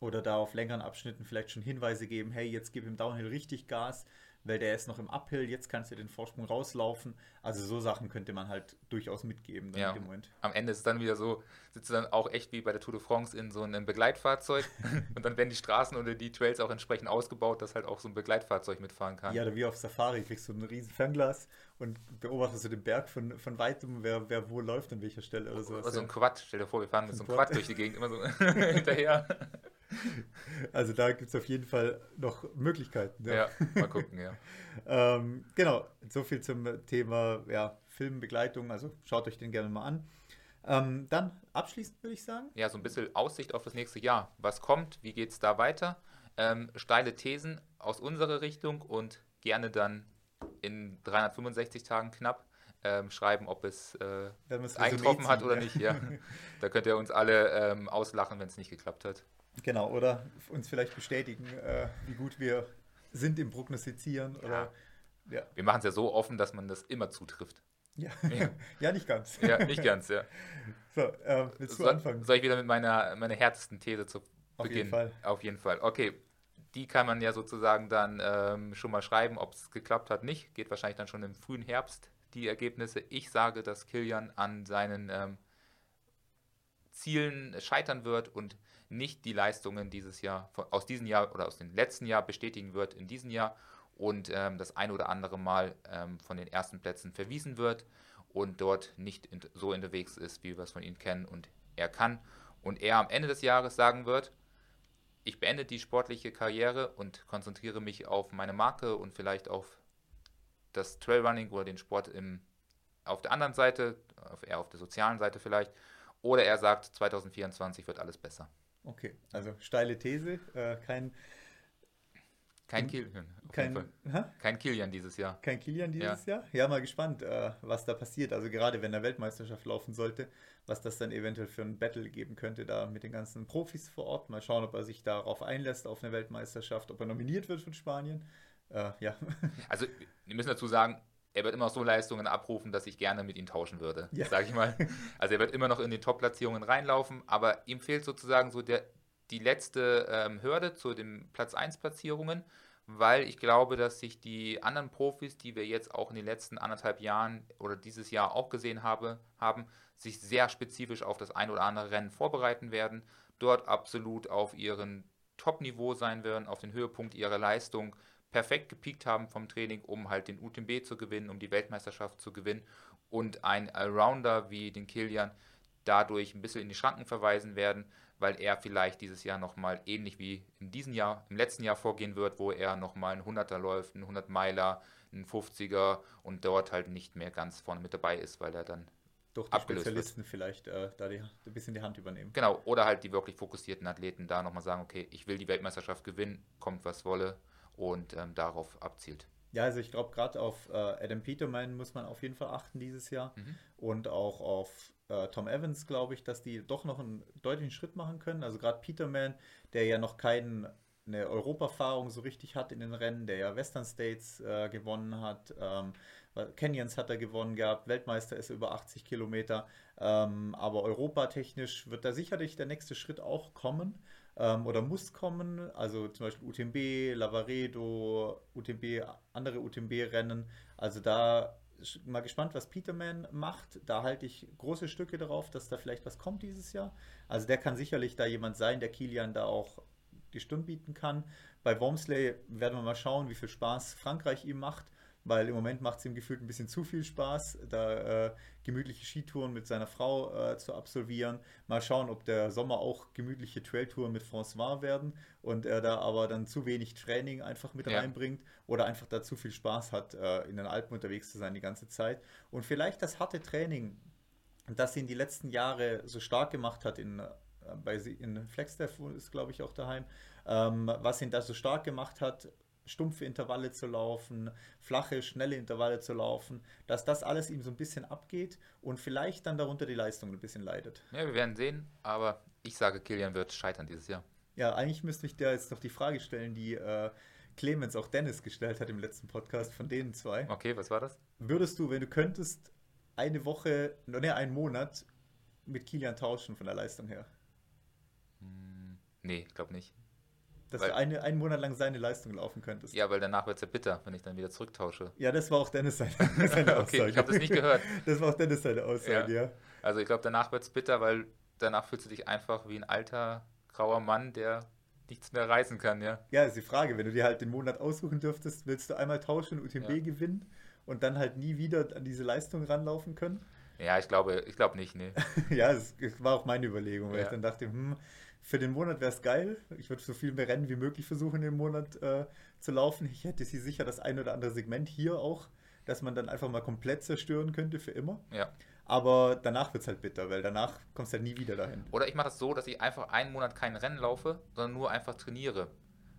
oder da auf längeren Abschnitten vielleicht schon Hinweise geben, hey, jetzt gib im Downhill richtig Gas, weil der ist noch im Uphill, jetzt kannst du den Vorsprung rauslaufen. Also so Sachen könnte man halt durchaus mitgeben ja, Am Ende ist es dann wieder so, sitzt du dann auch echt wie bei der Tour de France in so einem Begleitfahrzeug und dann werden die Straßen oder die Trails auch entsprechend ausgebaut, dass halt auch so ein Begleitfahrzeug mitfahren kann. Ja, oder wie auf Safari, kriegst du ein riesen Fernglas und beobachtest du den Berg von, von weitem, wer, wer wo läuft, an welcher Stelle oder so. Oder so ein Quad, stell dir vor, wir fahren mit so einem Quad durch die Gegend, immer so hinterher. Also da gibt es auf jeden Fall noch Möglichkeiten. Ja, ja mal gucken, ja. ähm, genau, so viel zum Thema ja, Filmbegleitung. Also schaut euch den gerne mal an. Ähm, dann abschließend würde ich sagen. Ja, so ein bisschen Aussicht auf das nächste Jahr. Was kommt? Wie geht es da weiter? Ähm, steile Thesen aus unserer Richtung und gerne dann in 365 Tagen knapp ähm, schreiben, ob es äh, eingetroffen hat oder nicht. Ja. da könnt ihr uns alle ähm, auslachen, wenn es nicht geklappt hat. Genau, oder uns vielleicht bestätigen, äh, wie gut wir sind im Prognostizieren. Ja. Oder, ja. Wir machen es ja so offen, dass man das immer zutrifft. Ja, ja. ja nicht ganz. Ja, nicht ganz, ja. So, äh, willst du so, anfangen? Soll ich wieder mit meiner, meiner härtesten These zu Auf beginnen? Auf jeden Fall. Auf jeden Fall. Okay, die kann man ja sozusagen dann ähm, schon mal schreiben, ob es geklappt hat, nicht. Geht wahrscheinlich dann schon im frühen Herbst die Ergebnisse. Ich sage, dass Kilian an seinen ähm, Zielen scheitern wird und nicht die Leistungen dieses Jahr, aus diesem Jahr oder aus dem letzten Jahr bestätigen wird in diesem Jahr und ähm, das ein oder andere Mal ähm, von den ersten Plätzen verwiesen wird und dort nicht in, so unterwegs ist, wie wir es von ihm kennen und er kann. Und er am Ende des Jahres sagen wird, ich beende die sportliche Karriere und konzentriere mich auf meine Marke und vielleicht auf das Trailrunning oder den Sport im, auf der anderen Seite, auf, eher auf der sozialen Seite vielleicht. Oder er sagt, 2024 wird alles besser. Okay, also steile These, äh, kein kein Kilian. Kein, kein Kilian dieses Jahr. Kein Kilian dieses ja. Jahr? Ja, mal gespannt, äh, was da passiert. Also gerade wenn der Weltmeisterschaft laufen sollte, was das dann eventuell für ein Battle geben könnte, da mit den ganzen Profis vor Ort. Mal schauen, ob er sich darauf einlässt, auf eine Weltmeisterschaft, ob er nominiert wird von Spanien. Äh, ja. Also, wir müssen dazu sagen, er wird immer so Leistungen abrufen, dass ich gerne mit ihm tauschen würde, ja. sage ich mal. Also er wird immer noch in die Top-Platzierungen reinlaufen, aber ihm fehlt sozusagen so der, die letzte ähm, Hürde zu den Platz 1-Platzierungen, weil ich glaube, dass sich die anderen Profis, die wir jetzt auch in den letzten anderthalb Jahren oder dieses Jahr auch gesehen habe, haben, sich sehr spezifisch auf das ein oder andere Rennen vorbereiten werden, dort absolut auf ihren Top-Niveau sein werden, auf den Höhepunkt ihrer Leistung perfekt gepiekt haben vom Training, um halt den UTMB zu gewinnen, um die Weltmeisterschaft zu gewinnen und ein Allrounder wie den Kilian dadurch ein bisschen in die Schranken verweisen werden, weil er vielleicht dieses Jahr nochmal ähnlich wie in diesem Jahr, im letzten Jahr vorgehen wird, wo er nochmal ein 100er läuft, ein 100 Meiler, ein 50er und dort halt nicht mehr ganz vorne mit dabei ist, weil er dann durch die Spezialisten wird. vielleicht äh, da die, ein bisschen die Hand übernehmen. Genau, oder halt die wirklich fokussierten Athleten da nochmal sagen, okay, ich will die Weltmeisterschaft gewinnen, kommt was wolle und ähm, darauf abzielt. Ja, also ich glaube, gerade auf äh, Adam Peterman muss man auf jeden Fall achten dieses Jahr mhm. und auch auf äh, Tom Evans, glaube ich, dass die doch noch einen deutlichen Schritt machen können. Also gerade Peterman, der ja noch keine Europaerfahrung so richtig hat in den Rennen, der ja Western States äh, gewonnen hat, ähm, Canyons hat er gewonnen gehabt, Weltmeister ist über 80 Kilometer, ähm, aber europatechnisch wird da sicherlich der nächste Schritt auch kommen ähm, oder muss kommen. Also zum Beispiel UTMB, Lavaredo, UTMB, andere UTMB-Rennen. Also da mal gespannt, was Peterman macht. Da halte ich große Stücke darauf, dass da vielleicht was kommt dieses Jahr. Also der kann sicherlich da jemand sein, der Kilian da auch die Stunde bieten kann. Bei Wormsley werden wir mal schauen, wie viel Spaß Frankreich ihm macht weil im Moment macht es ihm gefühlt ein bisschen zu viel Spaß, da äh, gemütliche Skitouren mit seiner Frau äh, zu absolvieren. Mal schauen, ob der Sommer auch gemütliche Trailtouren mit François werden und er da aber dann zu wenig Training einfach mit ja. reinbringt oder einfach da zu viel Spaß hat, äh, in den Alpen unterwegs zu sein die ganze Zeit. Und vielleicht das harte Training, das ihn die letzten Jahre so stark gemacht hat in, äh, bei, in Flagstaff ist, glaube ich, auch daheim, ähm, was ihn da so stark gemacht hat, stumpfe Intervalle zu laufen, flache, schnelle Intervalle zu laufen, dass das alles ihm so ein bisschen abgeht und vielleicht dann darunter die Leistung ein bisschen leidet. Ja, wir werden sehen, aber ich sage, Kilian wird scheitern dieses Jahr. Ja, eigentlich müsste ich dir jetzt noch die Frage stellen, die äh, Clemens auch Dennis gestellt hat im letzten Podcast von denen zwei. Okay, was war das? Würdest du, wenn du könntest, eine Woche, ne, einen Monat mit Kilian tauschen von der Leistung her? Hm, nee, ich glaube nicht. Dass weil, du eine, einen Monat lang seine Leistung laufen könntest. Ja, weil danach wird es ja bitter, wenn ich dann wieder zurücktausche. Ja, das war auch Dennis seine, seine Aussage. okay, ich habe das nicht gehört. Das war auch Dennis seine Aussage, ja. ja. Also ich glaube, danach wird es bitter, weil danach fühlst du dich einfach wie ein alter, grauer Mann, der nichts mehr reißen kann, ja. Ja, ist die Frage, wenn du dir halt den Monat aussuchen dürftest, willst du einmal tauschen, UTMB ja. gewinnen und dann halt nie wieder an diese Leistung ranlaufen können? Ja, ich glaube, ich glaube nicht, nee. ja, es war auch meine Überlegung, weil ja. ich dann dachte, hm, für den Monat wäre es geil. Ich würde so viel mehr Rennen wie möglich versuchen, den Monat äh, zu laufen. Ich hätte sie sicher das ein oder andere Segment hier auch, dass man dann einfach mal komplett zerstören könnte für immer. Ja. Aber danach wird es halt bitter, weil danach kommst du halt nie wieder dahin. Oder ich mache es das so, dass ich einfach einen Monat kein Rennen laufe, sondern nur einfach trainiere.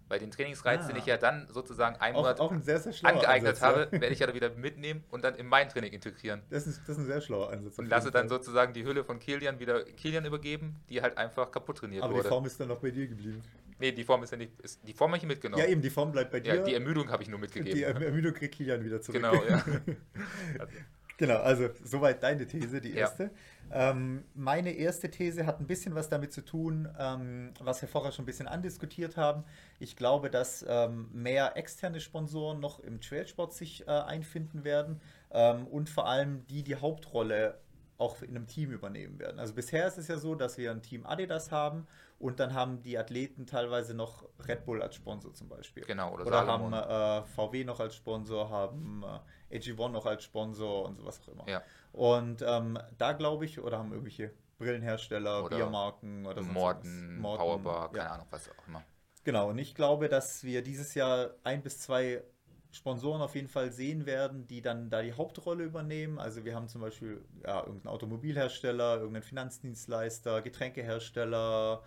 Weil den Trainingsreiz, ah. den ich ja dann sozusagen einen Monat auch ein sehr, sehr angeeignet Ansatz, habe, ja. werde ich ja dann wieder mitnehmen und dann in mein Training integrieren. Das ist, das ist ein sehr schlauer Ansatz. Und lasse dann sozusagen die Hülle von Kilian wieder Kilian übergeben, die halt einfach kaputt trainiert Aber wurde. Aber die Form ist dann noch bei dir geblieben. Nee, die Form ist ja nicht. Ist, die Form habe ich mitgenommen. Ja, eben, die Form bleibt bei dir. Ja, die Ermüdung habe ich nur mitgegeben. Die Ermüdung kriegt Kilian wieder zurück. Genau, ja. also. Genau, also soweit deine These, die erste. Ja. Ähm, meine erste These hat ein bisschen was damit zu tun, ähm, was wir vorher schon ein bisschen andiskutiert haben. Ich glaube, dass ähm, mehr externe Sponsoren noch im Trailsport sich äh, einfinden werden ähm, und vor allem die die Hauptrolle auch in einem Team übernehmen werden. Also bisher ist es ja so, dass wir ein Team Adidas haben und dann haben die Athleten teilweise noch Red Bull als Sponsor zum Beispiel. Genau, oder, oder haben äh, VW noch als Sponsor, haben äh, AG1 noch als Sponsor und sowas auch immer. Ja. Und ähm, da glaube ich, oder haben irgendwelche Brillenhersteller, oder Biermarken oder so. Morten, Morten, Powerbar, keine ja. Ahnung, was auch immer. Genau, und ich glaube, dass wir dieses Jahr ein bis zwei Sponsoren auf jeden Fall sehen werden, die dann da die Hauptrolle übernehmen. Also wir haben zum Beispiel ja, irgendeinen Automobilhersteller, irgendeinen Finanzdienstleister, Getränkehersteller,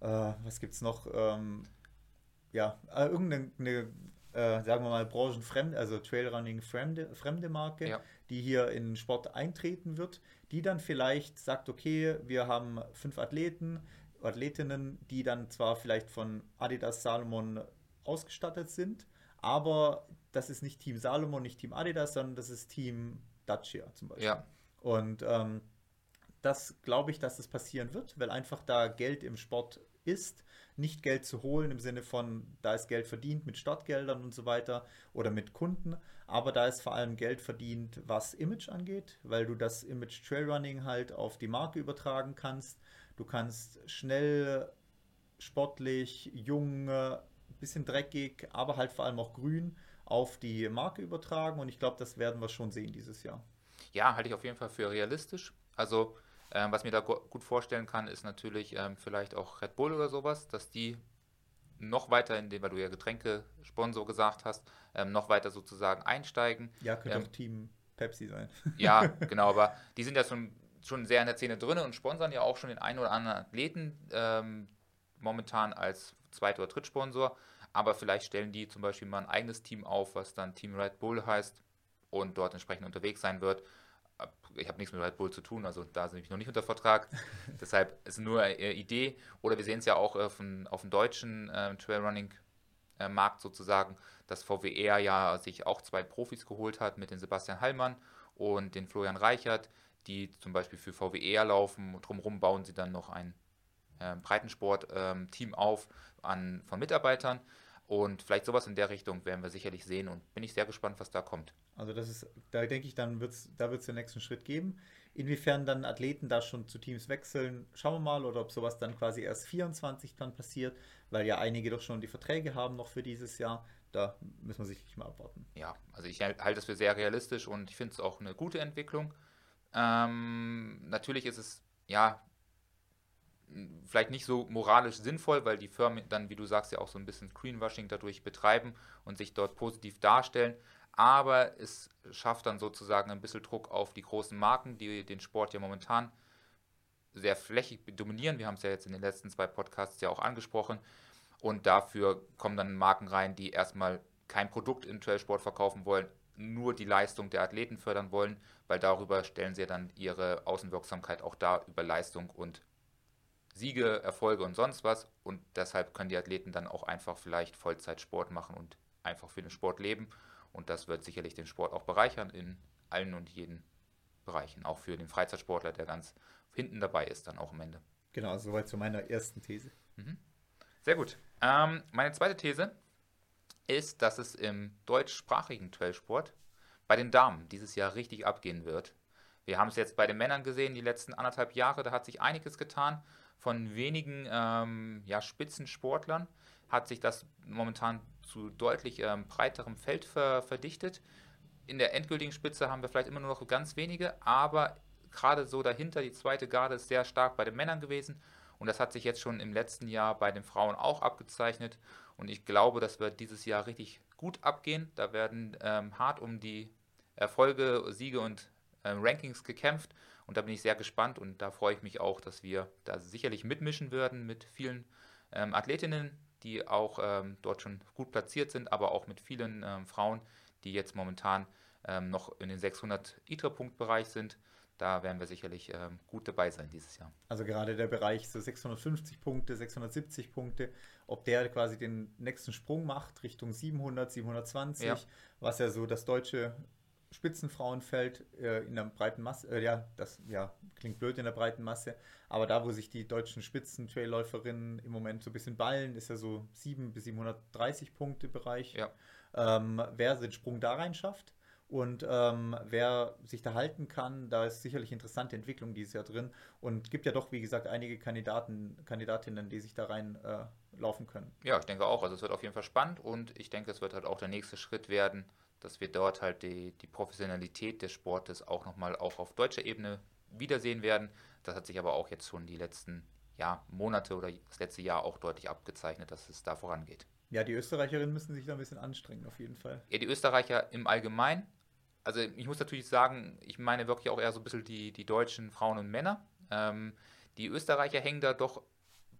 äh, was gibt es noch? Ähm, ja, äh, irgendeine, äh, sagen wir mal, branchenfremde, also Trailrunning fremde, fremde Marke, ja. die hier in den Sport eintreten wird, die dann vielleicht sagt, okay, wir haben fünf Athleten, Athletinnen, die dann zwar vielleicht von Adidas Salomon ausgestattet sind, aber das ist nicht Team Salomon, nicht Team Adidas, sondern das ist Team Dacia zum Beispiel. Ja. Und ähm, das glaube ich, dass das passieren wird, weil einfach da Geld im Sport ist, nicht Geld zu holen im Sinne von, da ist Geld verdient mit Startgeldern und so weiter oder mit Kunden, aber da ist vor allem Geld verdient, was Image angeht, weil du das Image Trailrunning halt auf die Marke übertragen kannst. Du kannst schnell, sportlich, jung, bisschen dreckig, aber halt vor allem auch grün auf die Marke übertragen und ich glaube, das werden wir schon sehen dieses Jahr. Ja, halte ich auf jeden Fall für realistisch. Also ähm, was mir da gut vorstellen kann, ist natürlich ähm, vielleicht auch Red Bull oder sowas, dass die noch weiter in den, weil du ja Getränke-Sponsor gesagt hast, ähm, noch weiter sozusagen einsteigen. Ja, könnte ähm, auch Team Pepsi sein. Ja, genau, aber die sind ja schon, schon sehr in der Szene drin und sponsern ja auch schon den einen oder anderen Athleten ähm, momentan als Zweit- oder Drittsponsor. Aber vielleicht stellen die zum Beispiel mal ein eigenes Team auf, was dann Team Red Bull heißt und dort entsprechend unterwegs sein wird ich habe nichts mit Red Bull zu tun, also da sind wir noch nicht unter Vertrag. Deshalb ist nur eine Idee. Oder wir sehen es ja auch auf dem, auf dem deutschen äh, Trailrunning-Markt sozusagen, dass VWR ja sich auch zwei Profis geholt hat mit den Sebastian Hallmann und den Florian Reichert, die zum Beispiel für VWR laufen. Und drumherum bauen sie dann noch ein äh, Breitensport-Team ähm, auf an, von Mitarbeitern. Und vielleicht sowas in der Richtung werden wir sicherlich sehen und bin ich sehr gespannt, was da kommt. Also das ist, da denke ich, dann wird's, da wird es den nächsten Schritt geben. Inwiefern dann Athleten da schon zu Teams wechseln, schauen wir mal, oder ob sowas dann quasi erst 24 dann passiert, weil ja einige doch schon die Verträge haben noch für dieses Jahr. Da müssen wir sicherlich mal abwarten. Ja, also ich halte es für sehr realistisch und ich finde es auch eine gute Entwicklung. Ähm, natürlich ist es, ja, vielleicht nicht so moralisch sinnvoll, weil die Firmen dann, wie du sagst, ja auch so ein bisschen Screenwashing dadurch betreiben und sich dort positiv darstellen. Aber es schafft dann sozusagen ein bisschen Druck auf die großen Marken, die den Sport ja momentan sehr flächig dominieren. Wir haben es ja jetzt in den letzten zwei Podcasts ja auch angesprochen. Und dafür kommen dann Marken rein, die erstmal kein Produkt im Trailsport verkaufen wollen, nur die Leistung der Athleten fördern wollen, weil darüber stellen sie dann ihre Außenwirksamkeit auch da über Leistung und Siege, Erfolge und sonst was. Und deshalb können die Athleten dann auch einfach vielleicht Vollzeitsport machen und einfach für den Sport leben. Und das wird sicherlich den Sport auch bereichern in allen und jeden Bereichen. Auch für den Freizeitsportler, der ganz hinten dabei ist, dann auch am Ende. Genau, soweit zu meiner ersten These. Mhm. Sehr gut. Ähm, meine zweite These ist, dass es im deutschsprachigen Trailsport bei den Damen dieses Jahr richtig abgehen wird. Wir haben es jetzt bei den Männern gesehen, die letzten anderthalb Jahre, da hat sich einiges getan von wenigen ähm, ja, Spitzensportlern hat sich das momentan zu deutlich ähm, breiterem Feld ver verdichtet. In der endgültigen Spitze haben wir vielleicht immer nur noch ganz wenige, aber gerade so dahinter, die zweite Garde ist sehr stark bei den Männern gewesen. Und das hat sich jetzt schon im letzten Jahr bei den Frauen auch abgezeichnet. Und ich glaube, das wird dieses Jahr richtig gut abgehen. Da werden ähm, hart um die Erfolge, Siege und ähm, Rankings gekämpft. Und da bin ich sehr gespannt. Und da freue ich mich auch, dass wir da sicherlich mitmischen werden mit vielen ähm, Athletinnen, die auch ähm, dort schon gut platziert sind, aber auch mit vielen ähm, Frauen, die jetzt momentan ähm, noch in den 600 ITRA-Punktbereich sind. Da werden wir sicherlich ähm, gut dabei sein dieses Jahr. Also gerade der Bereich so 650 Punkte, 670 Punkte, ob der quasi den nächsten Sprung macht Richtung 700, 720, ja. was ja so das deutsche Spitzenfrauenfeld äh, in der breiten Masse, äh, ja, das ja, klingt blöd in der breiten Masse, aber da, wo sich die deutschen Spitzen-Trailläuferinnen im Moment so ein bisschen ballen, ist ja so 7 bis 730 Punkte Bereich. Ja. Ähm, wer den Sprung da rein schafft und ähm, wer sich da halten kann, da ist sicherlich interessante Entwicklung dieses Jahr drin und gibt ja doch, wie gesagt, einige Kandidaten, Kandidatinnen, die sich da rein äh, laufen können. Ja, ich denke auch. Also es wird auf jeden Fall spannend und ich denke, es wird halt auch der nächste Schritt werden, dass wir dort halt die, die Professionalität des Sportes auch nochmal auch auf deutscher Ebene wiedersehen werden. Das hat sich aber auch jetzt schon die letzten ja, Monate oder das letzte Jahr auch deutlich abgezeichnet, dass es da vorangeht. Ja, die Österreicherinnen müssen sich da ein bisschen anstrengen, auf jeden Fall. Ja, die Österreicher im Allgemeinen. Also ich muss natürlich sagen, ich meine wirklich auch eher so ein bisschen die, die deutschen Frauen und Männer. Ähm, die Österreicher hängen da doch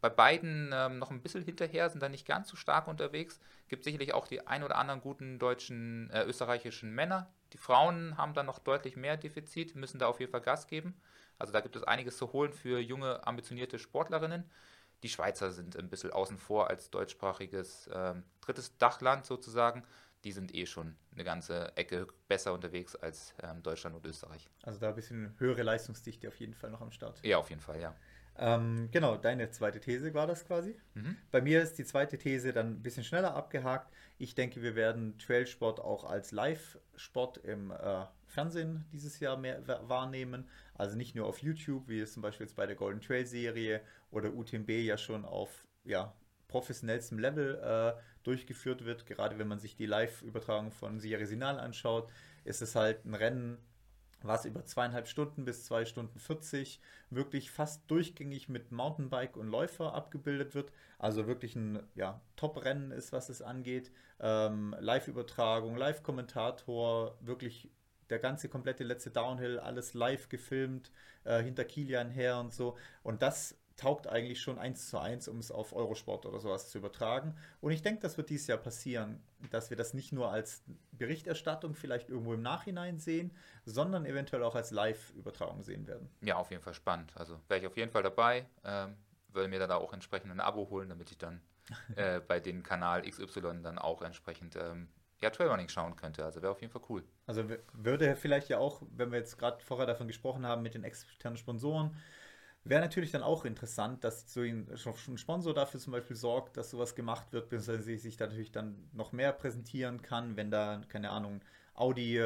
bei beiden ähm, noch ein bisschen hinterher, sind da nicht ganz so stark unterwegs. Gibt sicherlich auch die ein oder anderen guten deutschen, äh, österreichischen Männer. Die Frauen haben da noch deutlich mehr Defizit, müssen da auf jeden Fall Gas geben. Also da gibt es einiges zu holen für junge, ambitionierte Sportlerinnen. Die Schweizer sind ein bisschen außen vor als deutschsprachiges ähm, drittes Dachland sozusagen. Die sind eh schon eine ganze Ecke besser unterwegs als ähm, Deutschland und Österreich. Also da ein bisschen höhere Leistungsdichte auf jeden Fall noch am Start. Ja, auf jeden Fall, ja. Ähm, genau, deine zweite These war das quasi. Mhm. Bei mir ist die zweite These dann ein bisschen schneller abgehakt. Ich denke, wir werden Trailsport auch als Live-Sport im äh, Fernsehen dieses Jahr mehr wahrnehmen. Also nicht nur auf YouTube, wie es zum Beispiel jetzt bei der Golden Trail Serie oder UTMB ja schon auf ja, professionellstem Level äh, durchgeführt wird. Gerade wenn man sich die Live-Übertragung von Serie Sinal anschaut, ist es halt ein Rennen was über zweieinhalb Stunden bis zwei Stunden 40 wirklich fast durchgängig mit Mountainbike und Läufer abgebildet wird. Also wirklich ein ja, Top-Rennen ist, was es angeht. Ähm, Live-Übertragung, Live-Kommentator, wirklich der ganze komplette letzte Downhill, alles live gefilmt, äh, hinter Kilian her und so. Und das taugt eigentlich schon eins zu eins, um es auf Eurosport oder sowas zu übertragen. Und ich denke, das wird dieses Jahr passieren, dass wir das nicht nur als Berichterstattung vielleicht irgendwo im Nachhinein sehen, sondern eventuell auch als Live-Übertragung sehen werden. Ja, auf jeden Fall spannend. Also wäre ich auf jeden Fall dabei, ähm, würde mir da auch entsprechend ein Abo holen, damit ich dann äh, bei dem Kanal XY dann auch entsprechend ähm, ja, Trailrunning schauen könnte. Also wäre auf jeden Fall cool. Also würde vielleicht ja auch, wenn wir jetzt gerade vorher davon gesprochen haben, mit den externen Sponsoren, Wäre natürlich dann auch interessant, dass so ein, ein, Sponsor dafür zum Beispiel sorgt, dass sowas gemacht wird, beziehungsweise sich da natürlich dann noch mehr präsentieren kann, wenn da, keine Ahnung, Audi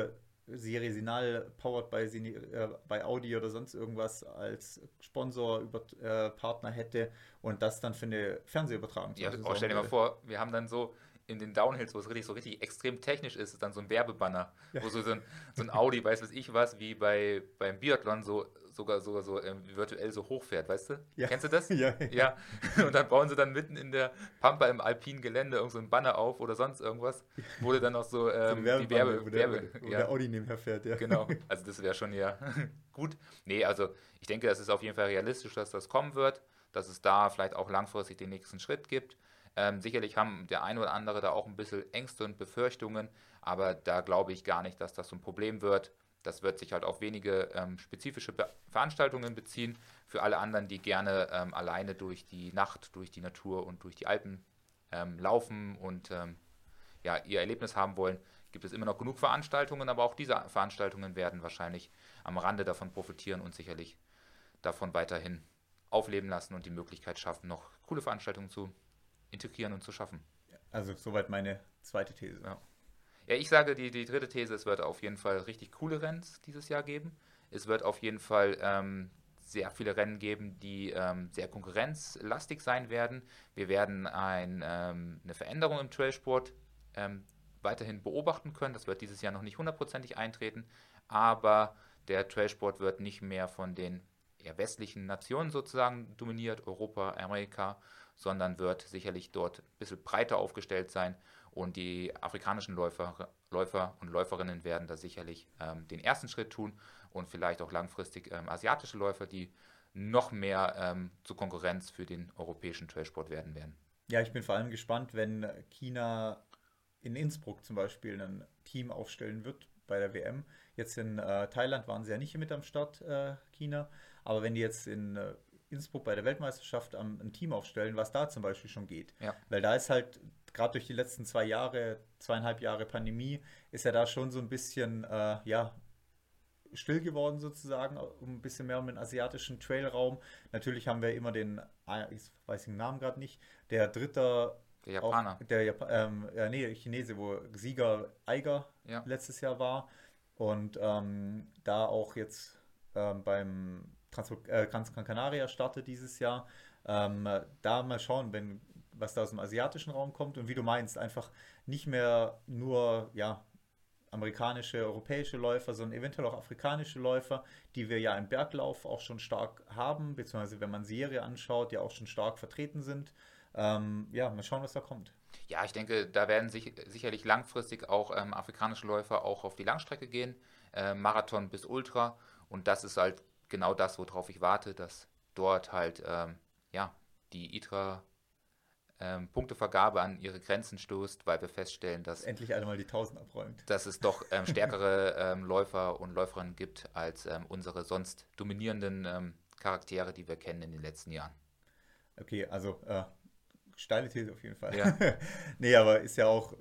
Serie Sinal powered by, äh, by Audi oder sonst irgendwas als Sponsor über äh, Partner hätte und das dann für eine Fernsehübertragung Ja, oh, stell dir mal vor, wir haben dann so in den Downhills, wo es richtig so richtig extrem technisch ist, ist dann so ein Werbebanner, ja. wo so, so, ein, so ein Audi, weiß was ich was, wie bei, beim Biathlon so sogar, sogar so ähm, virtuell so hochfährt, weißt du? Ja. Kennst du das? Ja, ja. Und dann bauen sie dann mitten in der Pampa im alpinen Gelände irgend so ein Banner auf oder sonst irgendwas, wo du dann noch so, ähm, die Werbe, wo, der, Werbe, wo ja. der Audi nebenher fährt, ja. Genau, also das wäre schon ja gut. Nee, also ich denke, das ist auf jeden Fall realistisch, dass das kommen wird, dass es da vielleicht auch langfristig den nächsten Schritt gibt. Ähm, sicherlich haben der eine oder andere da auch ein bisschen Ängste und Befürchtungen, aber da glaube ich gar nicht, dass das so ein Problem wird. Das wird sich halt auf wenige ähm, spezifische Be Veranstaltungen beziehen. Für alle anderen, die gerne ähm, alleine durch die Nacht, durch die Natur und durch die Alpen ähm, laufen und ähm, ja, ihr Erlebnis haben wollen, gibt es immer noch genug Veranstaltungen, aber auch diese Veranstaltungen werden wahrscheinlich am Rande davon profitieren und sicherlich davon weiterhin aufleben lassen und die Möglichkeit schaffen, noch coole Veranstaltungen zu integrieren und zu schaffen. Also soweit meine zweite These. Ja. Ja, ich sage die, die dritte These, es wird auf jeden Fall richtig coole Rennen dieses Jahr geben. Es wird auf jeden Fall ähm, sehr viele Rennen geben, die ähm, sehr konkurrenzlastig sein werden. Wir werden ein, ähm, eine Veränderung im Trailsport ähm, weiterhin beobachten können. Das wird dieses Jahr noch nicht hundertprozentig eintreten, aber der Trailsport wird nicht mehr von den eher westlichen Nationen sozusagen dominiert, Europa, Amerika, sondern wird sicherlich dort ein bisschen breiter aufgestellt sein und die afrikanischen Läufer, Läufer und Läuferinnen werden da sicherlich ähm, den ersten Schritt tun und vielleicht auch langfristig ähm, asiatische Läufer, die noch mehr ähm, zur Konkurrenz für den europäischen Trailsport werden werden. Ja, ich bin vor allem gespannt, wenn China in Innsbruck zum Beispiel ein Team aufstellen wird bei der WM. Jetzt in äh, Thailand waren sie ja nicht mit am Start, äh, China, aber wenn die jetzt in äh, Innsbruck bei der Weltmeisterschaft ein Team aufstellen, was da zum Beispiel schon geht. Ja. Weil da ist halt gerade durch die letzten zwei Jahre, zweieinhalb Jahre Pandemie, ist ja da schon so ein bisschen, äh, ja, still geworden sozusagen, um ein bisschen mehr um den asiatischen Trailraum. Natürlich haben wir immer den, ah, ich weiß den Namen gerade nicht, der dritte der Japaner. Auch, der Jap ähm, ja, nee, Chinese, wo Sieger Eiger ja. letztes Jahr war. Und ähm, da auch jetzt ähm, beim Trans äh, Gran Canaria startet dieses Jahr. Ähm, da mal schauen, wenn was da aus dem asiatischen Raum kommt und wie du meinst, einfach nicht mehr nur, ja, amerikanische, europäische Läufer, sondern eventuell auch afrikanische Läufer, die wir ja im Berglauf auch schon stark haben, beziehungsweise wenn man Serie anschaut, ja auch schon stark vertreten sind. Ähm, ja, mal schauen, was da kommt. Ja, ich denke, da werden sich sicherlich langfristig auch ähm, afrikanische Läufer auch auf die Langstrecke gehen, äh, Marathon bis Ultra. Und das ist halt genau das, worauf ich warte, dass dort halt ähm, ja, die ITRA ähm, Punktevergabe an ihre Grenzen stoßt, weil wir feststellen, dass endlich einmal die 1000 abräumt. Dass es doch ähm, stärkere ähm, Läufer und Läuferinnen gibt als ähm, unsere sonst dominierenden ähm, Charaktere, die wir kennen in den letzten Jahren. Okay, also äh, steile These auf jeden Fall. Ja. nee, aber ist ja auch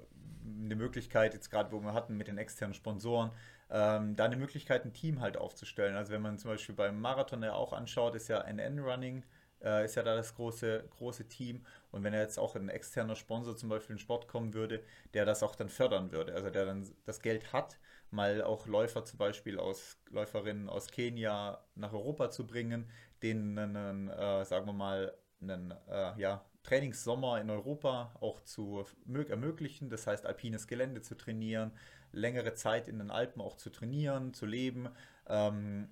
eine Möglichkeit, jetzt gerade wo wir hatten mit den externen Sponsoren, ähm, da eine Möglichkeit, ein Team halt aufzustellen. Also wenn man zum Beispiel beim Marathon ja auch anschaut, ist ja NN Running, äh, ist ja da das große, große Team. Und wenn er jetzt auch ein externer Sponsor zum Beispiel in Sport kommen würde, der das auch dann fördern würde, also der dann das Geld hat, mal auch Läufer zum Beispiel aus Läuferinnen aus Kenia nach Europa zu bringen, denen einen, äh, sagen wir mal, einen äh, ja, Trainingssommer in Europa auch zu ermöglichen. Das heißt, alpines Gelände zu trainieren, längere Zeit in den Alpen auch zu trainieren, zu leben. Ähm,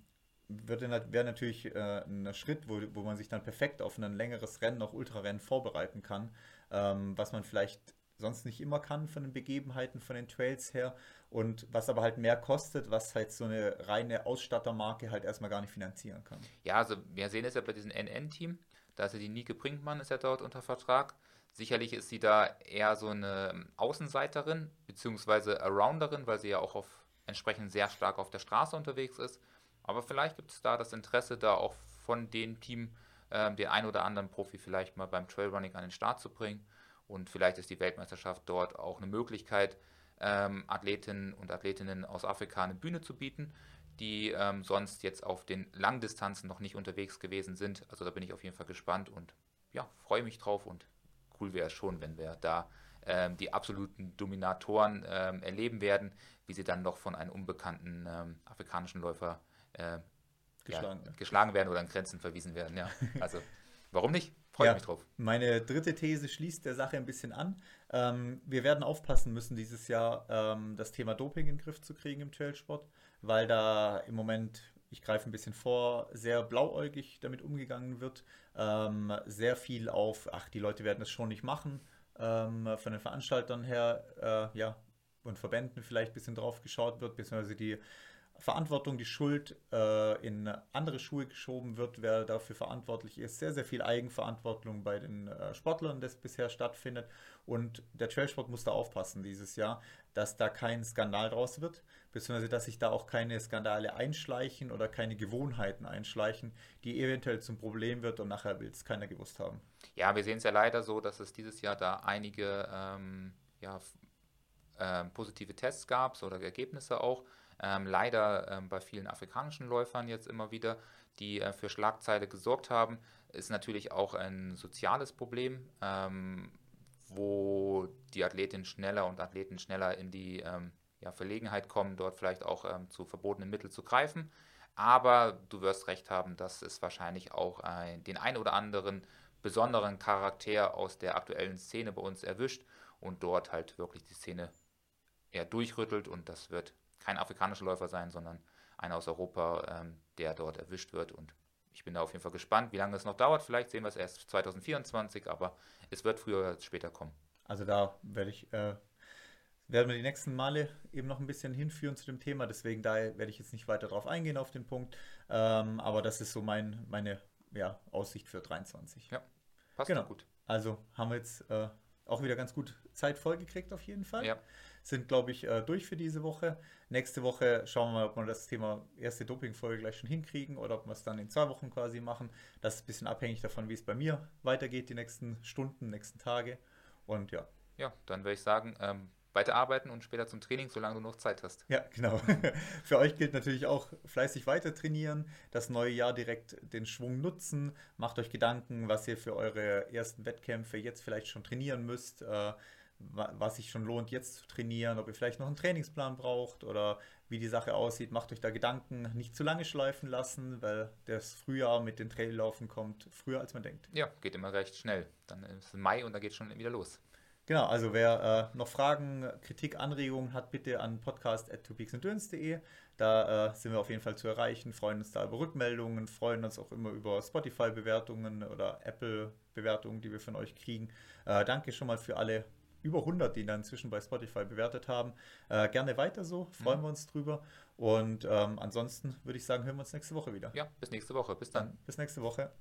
wäre natürlich äh, ein Schritt, wo, wo man sich dann perfekt auf ein längeres Rennen, auch Ultrarennen vorbereiten kann, ähm, was man vielleicht sonst nicht immer kann von den Begebenheiten, von den Trails her und was aber halt mehr kostet, was halt so eine reine Ausstattermarke halt erstmal gar nicht finanzieren kann. Ja, also wir sehen es ja bei diesem NN-Team, da ist ja die Nike Brinkmann ist ja dort unter Vertrag. Sicherlich ist sie da eher so eine Außenseiterin, beziehungsweise Arounderin, weil sie ja auch auf, entsprechend sehr stark auf der Straße unterwegs ist. Aber vielleicht gibt es da das Interesse, da auch von dem Team äh, den ein oder anderen Profi vielleicht mal beim Trailrunning an den Start zu bringen. Und vielleicht ist die Weltmeisterschaft dort auch eine Möglichkeit, ähm, Athletinnen und Athletinnen aus Afrika eine Bühne zu bieten, die ähm, sonst jetzt auf den Langdistanzen noch nicht unterwegs gewesen sind. Also da bin ich auf jeden Fall gespannt und ja, freue mich drauf und cool wäre es schon, wenn wir da ähm, die absoluten Dominatoren ähm, erleben werden, wie sie dann noch von einem unbekannten ähm, afrikanischen Läufer geschlagen, ja, geschlagen, werden oder an Grenzen verwiesen werden. Ja, also warum nicht? Freue ja, mich drauf. Meine dritte These schließt der Sache ein bisschen an. Ähm, wir werden aufpassen müssen, dieses Jahr ähm, das Thema Doping in den Griff zu kriegen im Trailsport, weil da im Moment, ich greife ein bisschen vor, sehr blauäugig damit umgegangen wird. Ähm, sehr viel auf, ach, die Leute werden es schon nicht machen, ähm, von den Veranstaltern her, äh, ja, und Verbänden vielleicht ein bisschen drauf geschaut wird, beziehungsweise die Verantwortung, die Schuld äh, in andere Schuhe geschoben wird, wer dafür verantwortlich ist. Sehr, sehr viel Eigenverantwortung bei den äh, Sportlern, das bisher stattfindet. Und der Trailsport muss da aufpassen dieses Jahr, dass da kein Skandal draus wird, beziehungsweise dass sich da auch keine Skandale einschleichen oder keine Gewohnheiten einschleichen, die eventuell zum Problem wird und nachher will es keiner gewusst haben. Ja, wir sehen es ja leider so, dass es dieses Jahr da einige ähm, ja, äh, positive Tests gab oder Ergebnisse auch ähm, leider ähm, bei vielen afrikanischen Läufern jetzt immer wieder, die äh, für Schlagzeile gesorgt haben, ist natürlich auch ein soziales Problem, ähm, wo die Athletinnen schneller und Athleten schneller in die ähm, ja, Verlegenheit kommen, dort vielleicht auch ähm, zu verbotenen Mitteln zu greifen. Aber du wirst recht haben, dass es wahrscheinlich auch ein, den ein oder anderen besonderen Charakter aus der aktuellen Szene bei uns erwischt und dort halt wirklich die Szene eher durchrüttelt und das wird kein afrikanischer Läufer sein, sondern einer aus Europa, ähm, der dort erwischt wird. Und ich bin da auf jeden Fall gespannt, wie lange es noch dauert. Vielleicht sehen wir es erst 2024, aber es wird früher oder später kommen. Also da werde ich, äh, werden wir die nächsten Male eben noch ein bisschen hinführen zu dem Thema. Deswegen da werde ich jetzt nicht weiter drauf eingehen auf den Punkt. Ähm, aber das ist so mein, meine ja, Aussicht für 23. Ja, passt genau. gut. Also haben wir jetzt äh, auch wieder ganz gut Zeit vollgekriegt auf jeden Fall. Ja sind, glaube ich, äh, durch für diese Woche. Nächste Woche schauen wir mal, ob wir das Thema erste Doping-Folge gleich schon hinkriegen oder ob wir es dann in zwei Wochen quasi machen. Das ist ein bisschen abhängig davon, wie es bei mir weitergeht, die nächsten Stunden, nächsten Tage. Und ja. Ja, dann würde ich sagen, ähm, weiter arbeiten und später zum Training, solange du noch Zeit hast. Ja, genau. Für euch gilt natürlich auch fleißig weiter trainieren, das neue Jahr direkt den Schwung nutzen, macht euch Gedanken, was ihr für eure ersten Wettkämpfe jetzt vielleicht schon trainieren müsst. Was sich schon lohnt, jetzt zu trainieren, ob ihr vielleicht noch einen Trainingsplan braucht oder wie die Sache aussieht. Macht euch da Gedanken, nicht zu lange schleifen lassen, weil das Frühjahr mit den Traillaufen kommt früher, als man denkt. Ja, geht immer recht schnell. Dann ist es Mai und da geht schon wieder los. Genau, also wer äh, noch Fragen, Kritik, Anregungen hat, bitte an podcast.twopeaksandurance.de. Da äh, sind wir auf jeden Fall zu erreichen, freuen uns da über Rückmeldungen, freuen uns auch immer über Spotify-Bewertungen oder Apple-Bewertungen, die wir von euch kriegen. Äh, danke schon mal für alle über 100, die dann inzwischen bei Spotify bewertet haben. Äh, gerne weiter so, freuen mhm. wir uns drüber. Und ähm, ansonsten würde ich sagen, hören wir uns nächste Woche wieder. Ja, bis nächste Woche. Bis dann. dann bis nächste Woche.